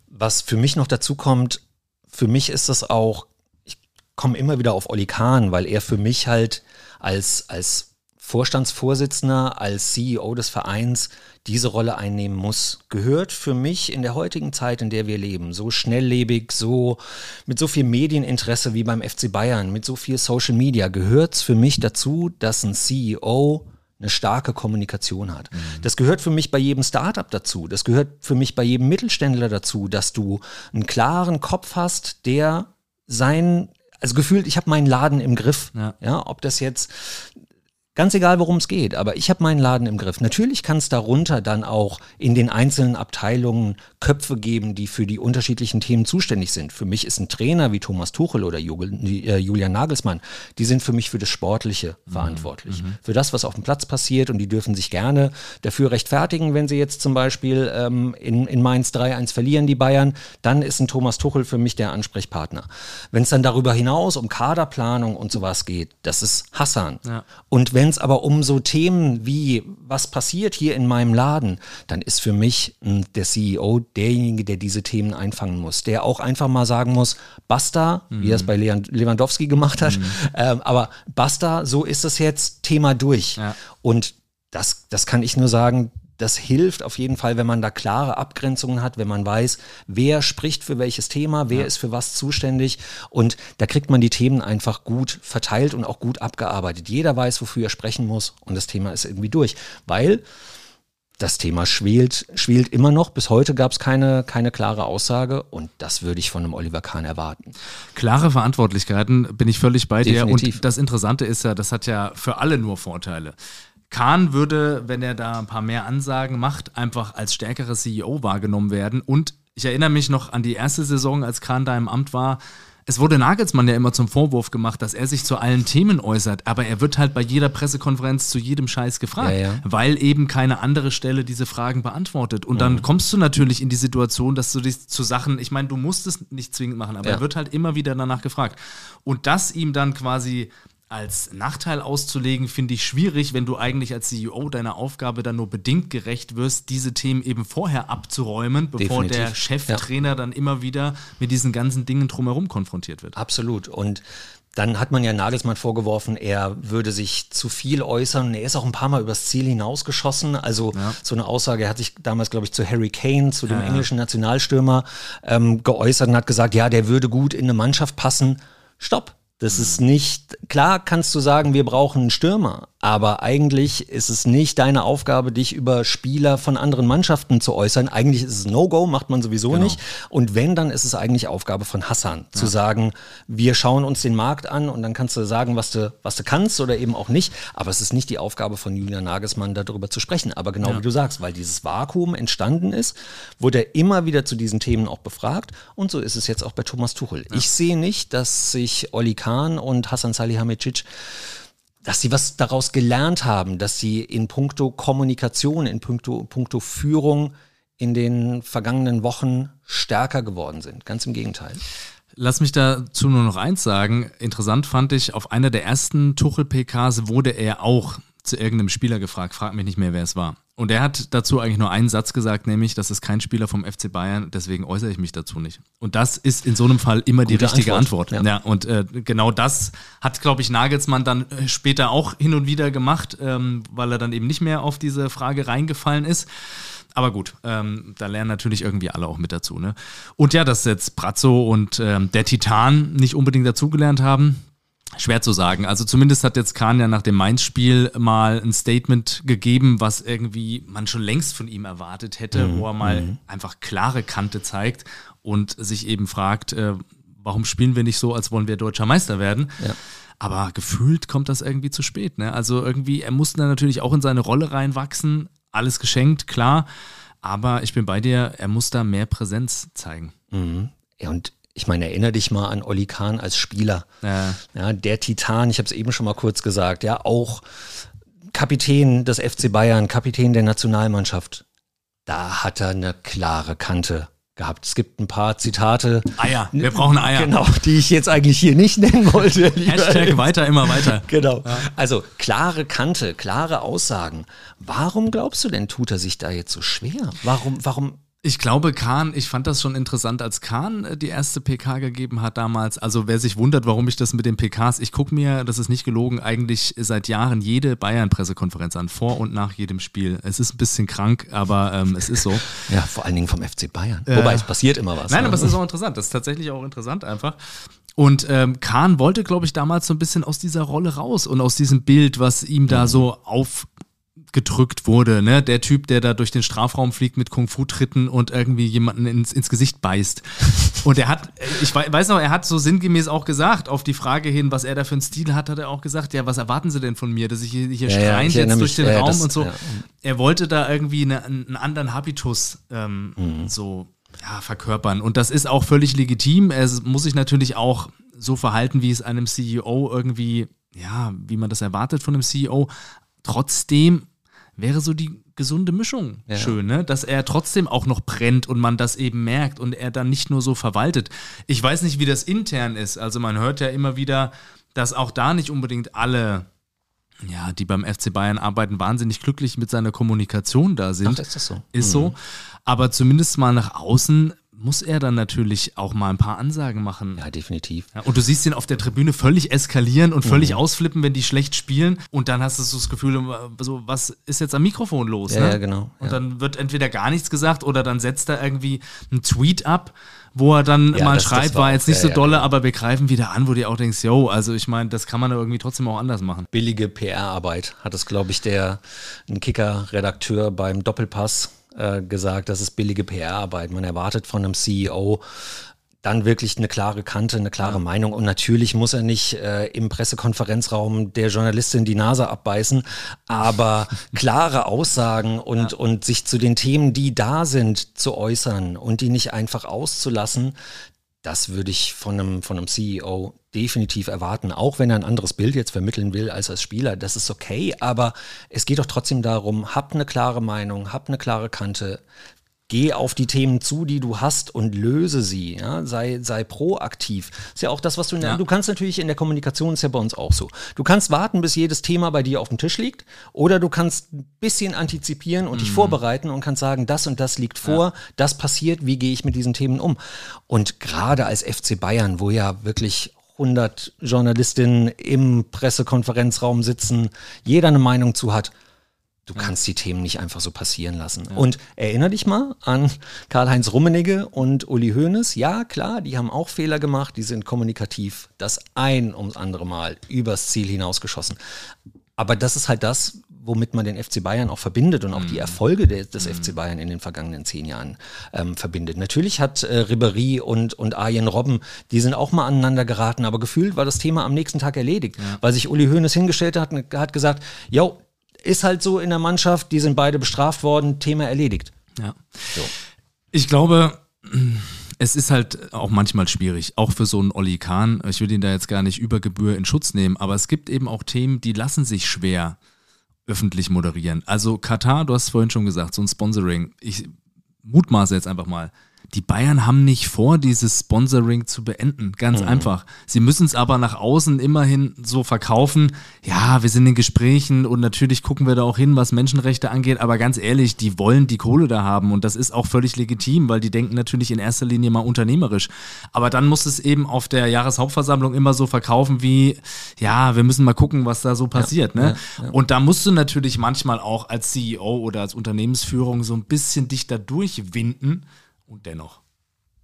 was für mich noch dazu kommt, für mich ist das auch, ich komme immer wieder auf Oli Kahn, weil er für mich halt als, als Vorstandsvorsitzender, als CEO des Vereins diese Rolle einnehmen muss, gehört für mich in der heutigen Zeit, in der wir leben, so schnelllebig, so mit so viel Medieninteresse wie beim FC Bayern, mit so viel Social Media, gehört es für mich dazu, dass ein CEO eine starke Kommunikation hat. Mhm. Das gehört für mich bei jedem Startup dazu. Das gehört für mich bei jedem Mittelständler dazu, dass du einen klaren Kopf hast, der sein, also gefühlt, ich habe meinen Laden im Griff. Ja. ja, ob das jetzt Ganz egal, worum es geht, aber ich habe meinen Laden im Griff. Natürlich kann es darunter dann auch in den einzelnen Abteilungen Köpfe geben, die für die unterschiedlichen Themen zuständig sind. Für mich ist ein Trainer wie Thomas Tuchel oder äh, Julian Nagelsmann, die sind für mich für das Sportliche mhm. verantwortlich. Mhm. Für das, was auf dem Platz passiert und die dürfen sich gerne dafür rechtfertigen, wenn sie jetzt zum Beispiel ähm, in, in Mainz 3-1 verlieren, die Bayern, dann ist ein Thomas Tuchel für mich der Ansprechpartner. Wenn es dann darüber hinaus um Kaderplanung und sowas geht, das ist Hassan. Ja. Und wenn es aber um so Themen wie, was passiert hier in meinem Laden, dann ist für mich mh, hm, der CEO derjenige, der diese Themen einfangen muss, der auch einfach mal sagen muss, basta, mhm. wie er es bei Lewandowski gemacht hat, mhm. ähm, aber basta, so ist es jetzt, Thema durch. Ja. Und das, das kann ich nur sagen, das hilft auf jeden Fall, wenn man da klare Abgrenzungen hat, wenn man weiß, wer spricht für welches Thema, wer ja. ist für was zuständig. Und da kriegt man die Themen einfach gut verteilt und auch gut abgearbeitet. Jeder weiß, wofür er sprechen muss und das Thema ist irgendwie durch. Weil das Thema schwelt, schwelt immer noch. Bis heute gab es keine, keine klare Aussage und das würde ich von einem Oliver Kahn erwarten. Klare Verantwortlichkeiten, bin ich völlig bei Definitiv. dir. Und das Interessante ist ja, das hat ja für alle nur Vorteile. Kahn würde, wenn er da ein paar mehr Ansagen macht, einfach als stärkerer CEO wahrgenommen werden. Und ich erinnere mich noch an die erste Saison, als Kahn da im Amt war. Es wurde Nagelsmann ja immer zum Vorwurf gemacht, dass er sich zu allen Themen äußert, aber er wird halt bei jeder Pressekonferenz zu jedem Scheiß gefragt, ja, ja. weil eben keine andere Stelle diese Fragen beantwortet. Und dann kommst du natürlich in die Situation, dass du dich zu Sachen, ich meine, du musst es nicht zwingend machen, aber ja. er wird halt immer wieder danach gefragt. Und das ihm dann quasi als Nachteil auszulegen, finde ich schwierig, wenn du eigentlich als CEO deiner Aufgabe dann nur bedingt gerecht wirst, diese Themen eben vorher abzuräumen, bevor Definitiv. der Cheftrainer ja. dann immer wieder mit diesen ganzen Dingen drumherum konfrontiert wird. Absolut. Und dann hat man ja Nagelsmann vorgeworfen, er würde sich zu viel äußern. Er ist auch ein paar Mal übers Ziel hinausgeschossen. Also ja. so eine Aussage, er hat sich damals, glaube ich, zu Harry Kane, zu dem ja, englischen Nationalstürmer, ähm, geäußert und hat gesagt, ja, der würde gut in eine Mannschaft passen. Stopp. Das ist nicht, klar kannst du sagen, wir brauchen einen Stürmer, aber eigentlich ist es nicht deine Aufgabe, dich über Spieler von anderen Mannschaften zu äußern. Eigentlich ist es No-Go, macht man sowieso genau. nicht. Und wenn, dann ist es eigentlich Aufgabe von Hassan, ja. zu sagen, wir schauen uns den Markt an und dann kannst du sagen, was du, was du kannst oder eben auch nicht. Aber es ist nicht die Aufgabe von Julian Nagelsmann, darüber zu sprechen. Aber genau ja. wie du sagst, weil dieses Vakuum entstanden ist, wurde er immer wieder zu diesen Themen auch befragt. Und so ist es jetzt auch bei Thomas Tuchel. Ja. Ich sehe nicht, dass sich Oli Kahn und Hassan Salihamidzic dass sie was daraus gelernt haben, dass sie in puncto Kommunikation, in puncto, puncto Führung in den vergangenen Wochen stärker geworden sind. Ganz im Gegenteil. Lass mich dazu nur noch eins sagen. Interessant fand ich, auf einer der ersten Tuchel-PKs wurde er auch zu irgendeinem Spieler gefragt, frag mich nicht mehr, wer es war. Und er hat dazu eigentlich nur einen Satz gesagt, nämlich, das ist kein Spieler vom FC Bayern, deswegen äußere ich mich dazu nicht. Und das ist in so einem Fall immer Gute die richtige Antwort. Antwort. Ja. ja. und äh, genau das hat, glaube ich, Nagelsmann dann äh, später auch hin und wieder gemacht, ähm, weil er dann eben nicht mehr auf diese Frage reingefallen ist. Aber gut, ähm, da lernen natürlich irgendwie alle auch mit dazu. Ne? Und ja, dass jetzt Brazzo und ähm, der Titan nicht unbedingt dazugelernt haben, Schwer zu sagen. Also zumindest hat jetzt Kahn ja nach dem Mainz-Spiel mal ein Statement gegeben, was irgendwie man schon längst von ihm erwartet hätte, mhm. wo er mal mhm. einfach klare Kante zeigt und sich eben fragt, äh, warum spielen wir nicht so, als wollen wir deutscher Meister werden? Ja. Aber gefühlt kommt das irgendwie zu spät. Ne? Also irgendwie, er musste dann natürlich auch in seine Rolle reinwachsen. Alles geschenkt, klar. Aber ich bin bei dir, er muss da mehr Präsenz zeigen. Mhm. Ja, und ich meine, erinnere dich mal an Olli Kahn als Spieler. Ja. ja der Titan, ich habe es eben schon mal kurz gesagt, ja, auch Kapitän des FC Bayern, Kapitän der Nationalmannschaft. Da hat er eine klare Kante gehabt. Es gibt ein paar Zitate. Eier, wir brauchen Eier. Genau, die ich jetzt eigentlich hier nicht nennen wollte. Hashtag weiter, immer weiter. Genau. Ja. Also klare Kante, klare Aussagen. Warum glaubst du denn, tut er sich da jetzt so schwer? Warum, warum ich glaube, Kahn, ich fand das schon interessant, als Kahn äh, die erste PK gegeben hat damals. Also wer sich wundert, warum ich das mit den PKs, ich gucke mir, das ist nicht gelogen, eigentlich seit Jahren jede Bayern-Pressekonferenz an, vor und nach jedem Spiel. Es ist ein bisschen krank, aber ähm, es ist so. Ja, vor allen Dingen vom FC Bayern. Äh, Wobei es passiert immer was. Nein, ne? aber es ist auch interessant. Das ist tatsächlich auch interessant einfach. Und ähm, Kahn wollte, glaube ich, damals so ein bisschen aus dieser Rolle raus und aus diesem Bild, was ihm da mhm. so auf gedrückt wurde, ne? Der Typ, der da durch den Strafraum fliegt mit Kung-Fu-Tritten und irgendwie jemanden ins, ins Gesicht beißt. Und er hat, ich weiß noch, er hat so sinngemäß auch gesagt, auf die Frage hin, was er da für einen Stil hat, hat er auch gesagt, ja, was erwarten Sie denn von mir, dass ich hier, hier ja, schreiend ja, jetzt durch den Raum das, und so. Ja. Er wollte da irgendwie eine, einen anderen Habitus ähm, mhm. so ja, verkörpern. Und das ist auch völlig legitim. Er muss sich natürlich auch so verhalten, wie es einem CEO irgendwie, ja, wie man das erwartet von einem CEO. Trotzdem wäre so die gesunde Mischung ja. schön, ne? dass er trotzdem auch noch brennt und man das eben merkt und er dann nicht nur so verwaltet. Ich weiß nicht, wie das intern ist. Also man hört ja immer wieder, dass auch da nicht unbedingt alle, ja, die beim FC Bayern arbeiten, wahnsinnig glücklich mit seiner Kommunikation da sind. Ach, ist das so? Ist mhm. so. Aber zumindest mal nach außen muss er dann natürlich auch mal ein paar Ansagen machen. Ja, definitiv. Ja, und du siehst ihn auf der Tribüne völlig eskalieren und völlig mhm. ausflippen, wenn die schlecht spielen. Und dann hast du so das Gefühl, so, was ist jetzt am Mikrofon los? Ja, ne? ja genau. Und dann wird entweder gar nichts gesagt oder dann setzt er irgendwie einen Tweet ab wo er dann ja, mal das, schreibt, das war, war, jetzt nicht so dolle, ja, aber wir greifen wieder an, wo du auch denkst, yo, also ich meine, das kann man irgendwie trotzdem auch anders machen. Billige PR-Arbeit hat es, glaube ich, der ein Kicker-Redakteur beim Doppelpass äh, gesagt, das ist billige PR-Arbeit. Man erwartet von einem CEO dann wirklich eine klare Kante, eine klare ja. Meinung. Und natürlich muss er nicht äh, im Pressekonferenzraum der Journalistin die Nase abbeißen, aber klare Aussagen und, ja. und sich zu den Themen, die da sind, zu äußern und die nicht einfach auszulassen, das würde ich von einem, von einem CEO definitiv erwarten, auch wenn er ein anderes Bild jetzt vermitteln will als als Spieler. Das ist okay, aber es geht doch trotzdem darum, hab eine klare Meinung, hab eine klare Kante, geh auf die Themen zu, die du hast und löse sie. Ja? Sei, sei proaktiv. Ist ja auch das, was du, ja. du kannst natürlich in der Kommunikation, ist ja bei uns auch so. Du kannst warten, bis jedes Thema bei dir auf dem Tisch liegt oder du kannst ein bisschen antizipieren und mhm. dich vorbereiten und kannst sagen, das und das liegt vor, ja. das passiert, wie gehe ich mit diesen Themen um? Und gerade als FC Bayern, wo ja wirklich 100 Journalistinnen im Pressekonferenzraum sitzen, jeder eine Meinung zu hat, Du ja. kannst die Themen nicht einfach so passieren lassen. Ja. Und erinnere dich mal an Karl-Heinz Rummenigge und Uli Hoeneß. Ja, klar, die haben auch Fehler gemacht, die sind kommunikativ das ein ums andere Mal übers Ziel hinausgeschossen. Aber das ist halt das, womit man den FC Bayern auch verbindet und auch mhm. die Erfolge des, des mhm. FC Bayern in den vergangenen zehn Jahren ähm, verbindet. Natürlich hat äh, Ribéry und, und Arjen Robben, die sind auch mal aneinander geraten, aber gefühlt war das Thema am nächsten Tag erledigt, ja. weil sich Uli Hoeneß hingestellt hat und hat gesagt, yo, ist halt so in der Mannschaft, die sind beide bestraft worden, Thema erledigt. Ja. So. Ich glaube, es ist halt auch manchmal schwierig, auch für so einen Olli Kahn. Ich will ihn da jetzt gar nicht über Gebühr in Schutz nehmen, aber es gibt eben auch Themen, die lassen sich schwer öffentlich moderieren. Also Katar, du hast vorhin schon gesagt, so ein Sponsoring. Ich mutmaße jetzt einfach mal die Bayern haben nicht vor, dieses Sponsoring zu beenden. Ganz mhm. einfach. Sie müssen es aber nach außen immerhin so verkaufen. Ja, wir sind in Gesprächen und natürlich gucken wir da auch hin, was Menschenrechte angeht. Aber ganz ehrlich, die wollen die Kohle da haben und das ist auch völlig legitim, weil die denken natürlich in erster Linie mal unternehmerisch. Aber dann muss es eben auf der Jahreshauptversammlung immer so verkaufen wie, ja, wir müssen mal gucken, was da so passiert. Ja, ne? Ja, ja. Und da musst du natürlich manchmal auch als CEO oder als Unternehmensführung so ein bisschen dich da durchwinden und dennoch.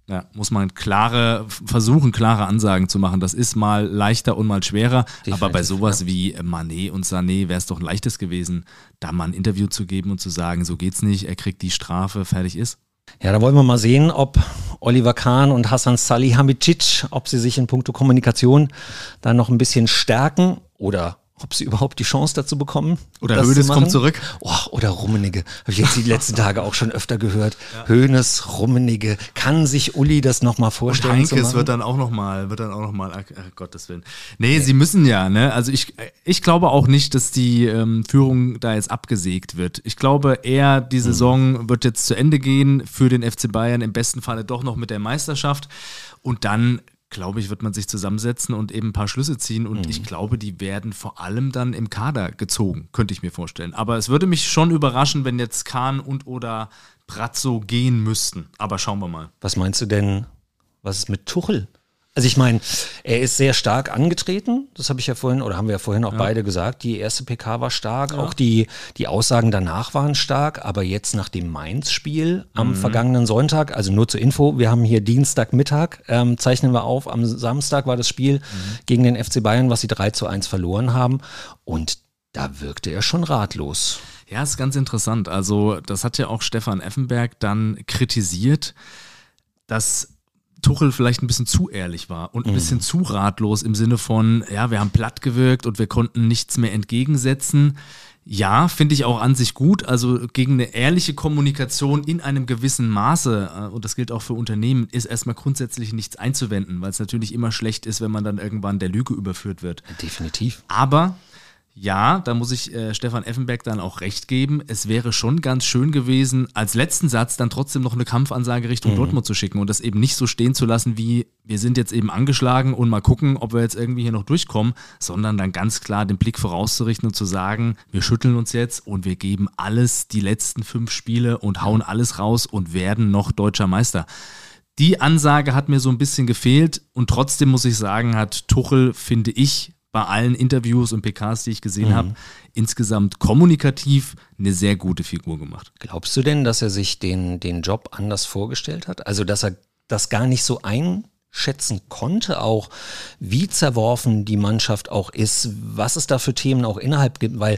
Ja, muss man klare, versuchen, klare Ansagen zu machen. Das ist mal leichter und mal schwerer. Definitiv, aber bei sowas ja. wie Manet und Sané wäre es doch ein leichtes gewesen, da mal ein Interview zu geben und zu sagen, so geht's nicht, er kriegt die Strafe, fertig ist. Ja, da wollen wir mal sehen, ob Oliver Kahn und Hassan Salihamidzic, ob sie sich in puncto Kommunikation da noch ein bisschen stärken oder ob sie überhaupt die Chance dazu bekommen. Oder Hönes kommt zurück. Oh, oder Rummenigge. Habe ich jetzt die letzten Tage auch schon öfter gehört. Ja. Hönes, Rummenigge. Kann sich Uli das nochmal vorstellen? Und Heinkes wird dann auch nochmal, wird dann auch nochmal, ach, Gottes Willen. Nee, nee, sie müssen ja, ne? Also ich, ich glaube auch nicht, dass die ähm, Führung da jetzt abgesägt wird. Ich glaube eher, die hm. Saison mhm. wird jetzt zu Ende gehen für den FC Bayern, im besten Falle doch noch mit der Meisterschaft. Und dann glaube ich, wird man sich zusammensetzen und eben ein paar Schlüsse ziehen. Und mhm. ich glaube, die werden vor allem dann im Kader gezogen, könnte ich mir vorstellen. Aber es würde mich schon überraschen, wenn jetzt Kahn und oder Brazzo gehen müssten. Aber schauen wir mal. Was meinst du denn, was ist mit Tuchel? Also ich meine, er ist sehr stark angetreten, das habe ich ja vorhin, oder haben wir ja vorhin auch ja. beide gesagt. Die erste PK war stark, ja. auch die, die Aussagen danach waren stark, aber jetzt nach dem Mainz-Spiel am mhm. vergangenen Sonntag, also nur zur Info, wir haben hier Dienstagmittag, ähm, zeichnen wir auf, am Samstag war das Spiel mhm. gegen den FC Bayern, was sie 3 zu 1 verloren haben und da wirkte er schon ratlos. Ja, ist ganz interessant. Also, das hat ja auch Stefan Effenberg dann kritisiert, dass Tuchel vielleicht ein bisschen zu ehrlich war und ein mhm. bisschen zu ratlos im Sinne von, ja, wir haben platt gewirkt und wir konnten nichts mehr entgegensetzen. Ja, finde ich auch an sich gut. Also gegen eine ehrliche Kommunikation in einem gewissen Maße, äh, und das gilt auch für Unternehmen, ist erstmal grundsätzlich nichts einzuwenden, weil es natürlich immer schlecht ist, wenn man dann irgendwann der Lüge überführt wird. Definitiv. Aber ja, da muss ich äh, Stefan Effenberg dann auch recht geben. Es wäre schon ganz schön gewesen, als letzten Satz dann trotzdem noch eine Kampfansage Richtung mhm. Dortmund zu schicken und das eben nicht so stehen zu lassen wie, wir sind jetzt eben angeschlagen und mal gucken, ob wir jetzt irgendwie hier noch durchkommen, sondern dann ganz klar den Blick vorauszurichten und zu sagen, wir schütteln uns jetzt und wir geben alles die letzten fünf Spiele und hauen alles raus und werden noch deutscher Meister. Die Ansage hat mir so ein bisschen gefehlt und trotzdem muss ich sagen, hat Tuchel, finde ich, bei allen Interviews und PKs, die ich gesehen mhm. habe, insgesamt kommunikativ eine sehr gute Figur gemacht. Glaubst du denn, dass er sich den, den Job anders vorgestellt hat? Also, dass er das gar nicht so einschätzen konnte, auch wie zerworfen die Mannschaft auch ist, was es da für Themen auch innerhalb gibt, weil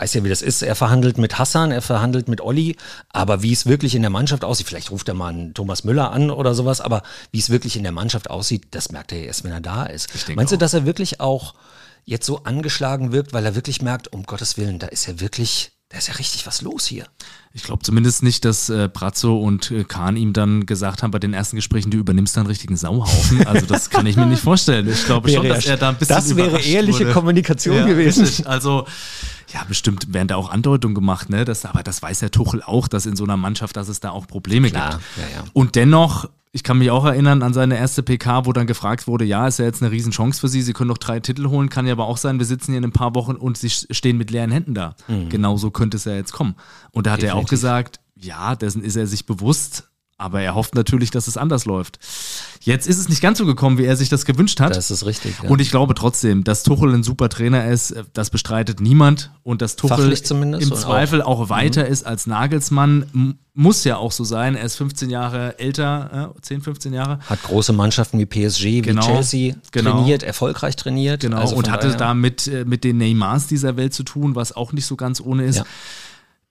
weiß ja, wie das ist. Er verhandelt mit Hassan, er verhandelt mit Olli, aber wie es wirklich in der Mannschaft aussieht, vielleicht ruft er mal einen Thomas Müller an oder sowas, aber wie es wirklich in der Mannschaft aussieht, das merkt er erst, wenn er da ist. Meinst du, dass er wirklich auch jetzt so angeschlagen wirkt, weil er wirklich merkt, um Gottes Willen, da ist er wirklich da ist ja richtig was los hier. Ich glaube zumindest nicht, dass äh, Brazzo und äh, Kahn ihm dann gesagt haben bei den ersten Gesprächen, du übernimmst da einen richtigen Sauhaufen. Also das kann ich mir nicht vorstellen. Ich glaube schon, dass er da ein bisschen Das wäre ehrliche wurde. Kommunikation ja, gewesen. Also ja, bestimmt werden da auch Andeutungen gemacht, ne? Das, aber das weiß der Tuchel auch, dass in so einer Mannschaft, dass es da auch Probleme Klar, gibt. Ja, ja. Und dennoch ich kann mich auch erinnern an seine erste PK, wo dann gefragt wurde, ja, ist ja jetzt eine Riesenchance für Sie, Sie können noch drei Titel holen, kann ja aber auch sein, wir sitzen hier in ein paar Wochen und Sie stehen mit leeren Händen da. Mhm. Genauso könnte es ja jetzt kommen. Und da hat Definitiv. er auch gesagt, ja, dessen ist er sich bewusst, aber er hofft natürlich, dass es anders läuft. Jetzt ist es nicht ganz so gekommen, wie er sich das gewünscht hat. Das ist richtig. Ja. Und ich glaube trotzdem, dass Tuchel ein super Trainer ist, das bestreitet niemand. Und dass Tuchel im Zweifel auch, auch weiter mhm. ist als Nagelsmann, muss ja auch so sein. Er ist 15 Jahre älter, äh, 10, 15 Jahre. Hat große Mannschaften wie PSG, genau, wie Chelsea genau. trainiert, erfolgreich trainiert. Genau, also und hatte daher. da mit, äh, mit den Neymars dieser Welt zu tun, was auch nicht so ganz ohne ist. Ja.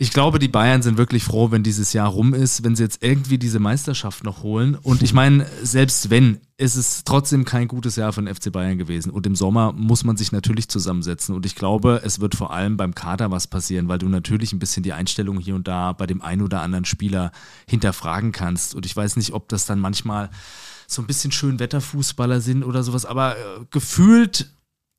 Ich glaube, die Bayern sind wirklich froh, wenn dieses Jahr rum ist, wenn sie jetzt irgendwie diese Meisterschaft noch holen. Und ich meine, selbst wenn, ist es trotzdem kein gutes Jahr den FC Bayern gewesen. Und im Sommer muss man sich natürlich zusammensetzen. Und ich glaube, es wird vor allem beim Kader was passieren, weil du natürlich ein bisschen die Einstellung hier und da bei dem einen oder anderen Spieler hinterfragen kannst. Und ich weiß nicht, ob das dann manchmal so ein bisschen Schönwetterfußballer sind oder sowas, aber äh, gefühlt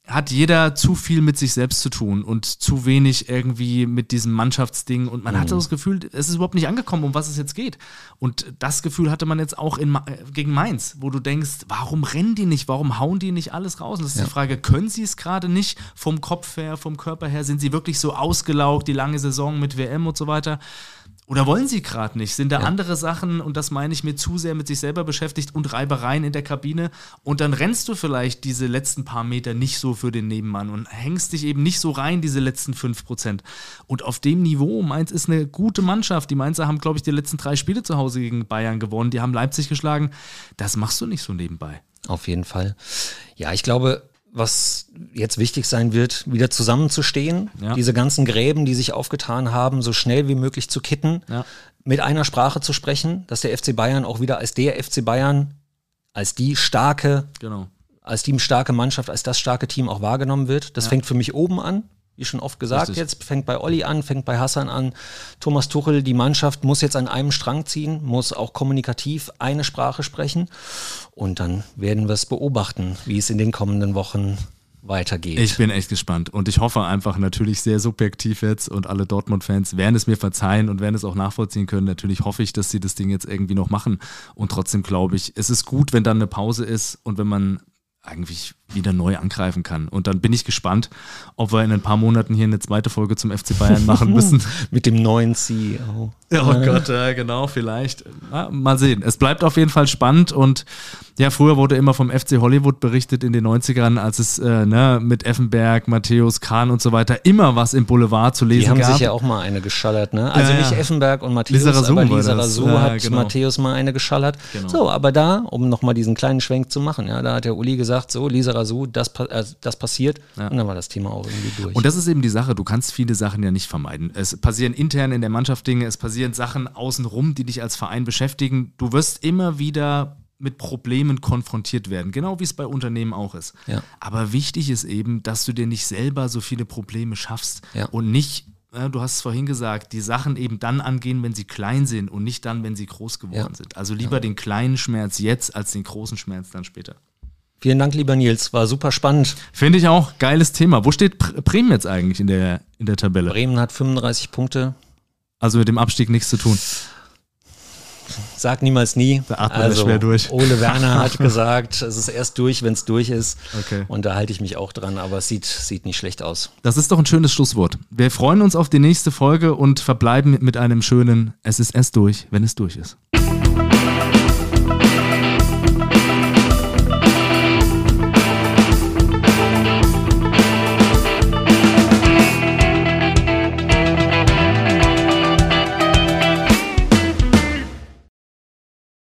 hat jeder zu viel mit sich selbst zu tun und zu wenig irgendwie mit diesem Mannschaftsding. Und man mhm. hatte das Gefühl, es ist überhaupt nicht angekommen, um was es jetzt geht. Und das Gefühl hatte man jetzt auch in, gegen Mainz, wo du denkst, warum rennen die nicht? Warum hauen die nicht alles raus? Und das ist ja. die Frage, können sie es gerade nicht vom Kopf her, vom Körper her? Sind sie wirklich so ausgelaugt, die lange Saison mit WM und so weiter? Oder wollen sie gerade nicht? Sind da ja. andere Sachen, und das meine ich mir zu sehr mit sich selber beschäftigt und Reibereien in der Kabine? Und dann rennst du vielleicht diese letzten paar Meter nicht so für den Nebenmann und hängst dich eben nicht so rein, diese letzten fünf Prozent. Und auf dem Niveau, Mainz ist eine gute Mannschaft. Die Mainzer haben, glaube ich, die letzten drei Spiele zu Hause gegen Bayern gewonnen. Die haben Leipzig geschlagen. Das machst du nicht so nebenbei. Auf jeden Fall. Ja, ich glaube, was jetzt wichtig sein wird, wieder zusammenzustehen, ja. diese ganzen Gräben, die sich aufgetan haben, so schnell wie möglich zu kitten, ja. mit einer Sprache zu sprechen, dass der FC Bayern auch wieder als der FC Bayern, als die starke, genau. als die starke Mannschaft, als das starke Team auch wahrgenommen wird. Das ja. fängt für mich oben an, wie schon oft gesagt Richtig. jetzt, fängt bei Olli an, fängt bei Hassan an. Thomas Tuchel, die Mannschaft muss jetzt an einem Strang ziehen, muss auch kommunikativ eine Sprache sprechen. Und dann werden wir es beobachten, wie es in den kommenden Wochen weitergeht. Ich bin echt gespannt und ich hoffe einfach natürlich sehr subjektiv jetzt und alle Dortmund-Fans werden es mir verzeihen und werden es auch nachvollziehen können. Natürlich hoffe ich, dass sie das Ding jetzt irgendwie noch machen und trotzdem glaube ich, es ist gut, wenn dann eine Pause ist und wenn man eigentlich wieder neu angreifen kann. Und dann bin ich gespannt, ob wir in ein paar Monaten hier eine zweite Folge zum FC Bayern machen müssen. Mit dem neuen CEO. Oh Gott, ja, genau, vielleicht. Na, mal sehen. Es bleibt auf jeden Fall spannend und ja, früher wurde immer vom FC Hollywood berichtet in den 90ern, als es äh, ne, mit Effenberg, Matthäus, Kahn und so weiter immer was im Boulevard zu lesen gab. Die haben gab. sich ja auch mal eine geschallert, ne? Also ja, nicht Effenberg und Matthäus, Lisa Razou aber Lisa Razou ja, hat genau. Matthäus mal eine geschallert. Genau. So, aber da, um nochmal diesen kleinen Schwenk zu machen, ja, da hat der Uli gesagt, so, Lisa so, das, äh, das passiert ja. und dann war das Thema auch irgendwie durch. Und das ist eben die Sache, du kannst viele Sachen ja nicht vermeiden. Es passieren intern in der Mannschaft Dinge, es passieren Sachen außenrum, die dich als Verein beschäftigen. Du wirst immer wieder mit Problemen konfrontiert werden, genau wie es bei Unternehmen auch ist. Ja. Aber wichtig ist eben, dass du dir nicht selber so viele Probleme schaffst ja. und nicht, ja, du hast es vorhin gesagt, die Sachen eben dann angehen, wenn sie klein sind und nicht dann, wenn sie groß geworden sind. Also lieber den kleinen Schmerz jetzt als den großen Schmerz dann später. Vielen Dank, lieber Nils. War super spannend. Finde ich auch. Geiles Thema. Wo steht Bremen jetzt eigentlich in der, in der Tabelle? Bremen hat 35 Punkte. Also mit dem Abstieg nichts zu tun. Sag niemals nie. Da atmet also, schwer durch. Ole Werner hat gesagt, es ist erst durch, wenn es durch ist. Okay. Und da halte ich mich auch dran, aber es sieht, sieht nicht schlecht aus. Das ist doch ein schönes Schlusswort. Wir freuen uns auf die nächste Folge und verbleiben mit einem schönen Es ist erst durch, wenn es durch ist.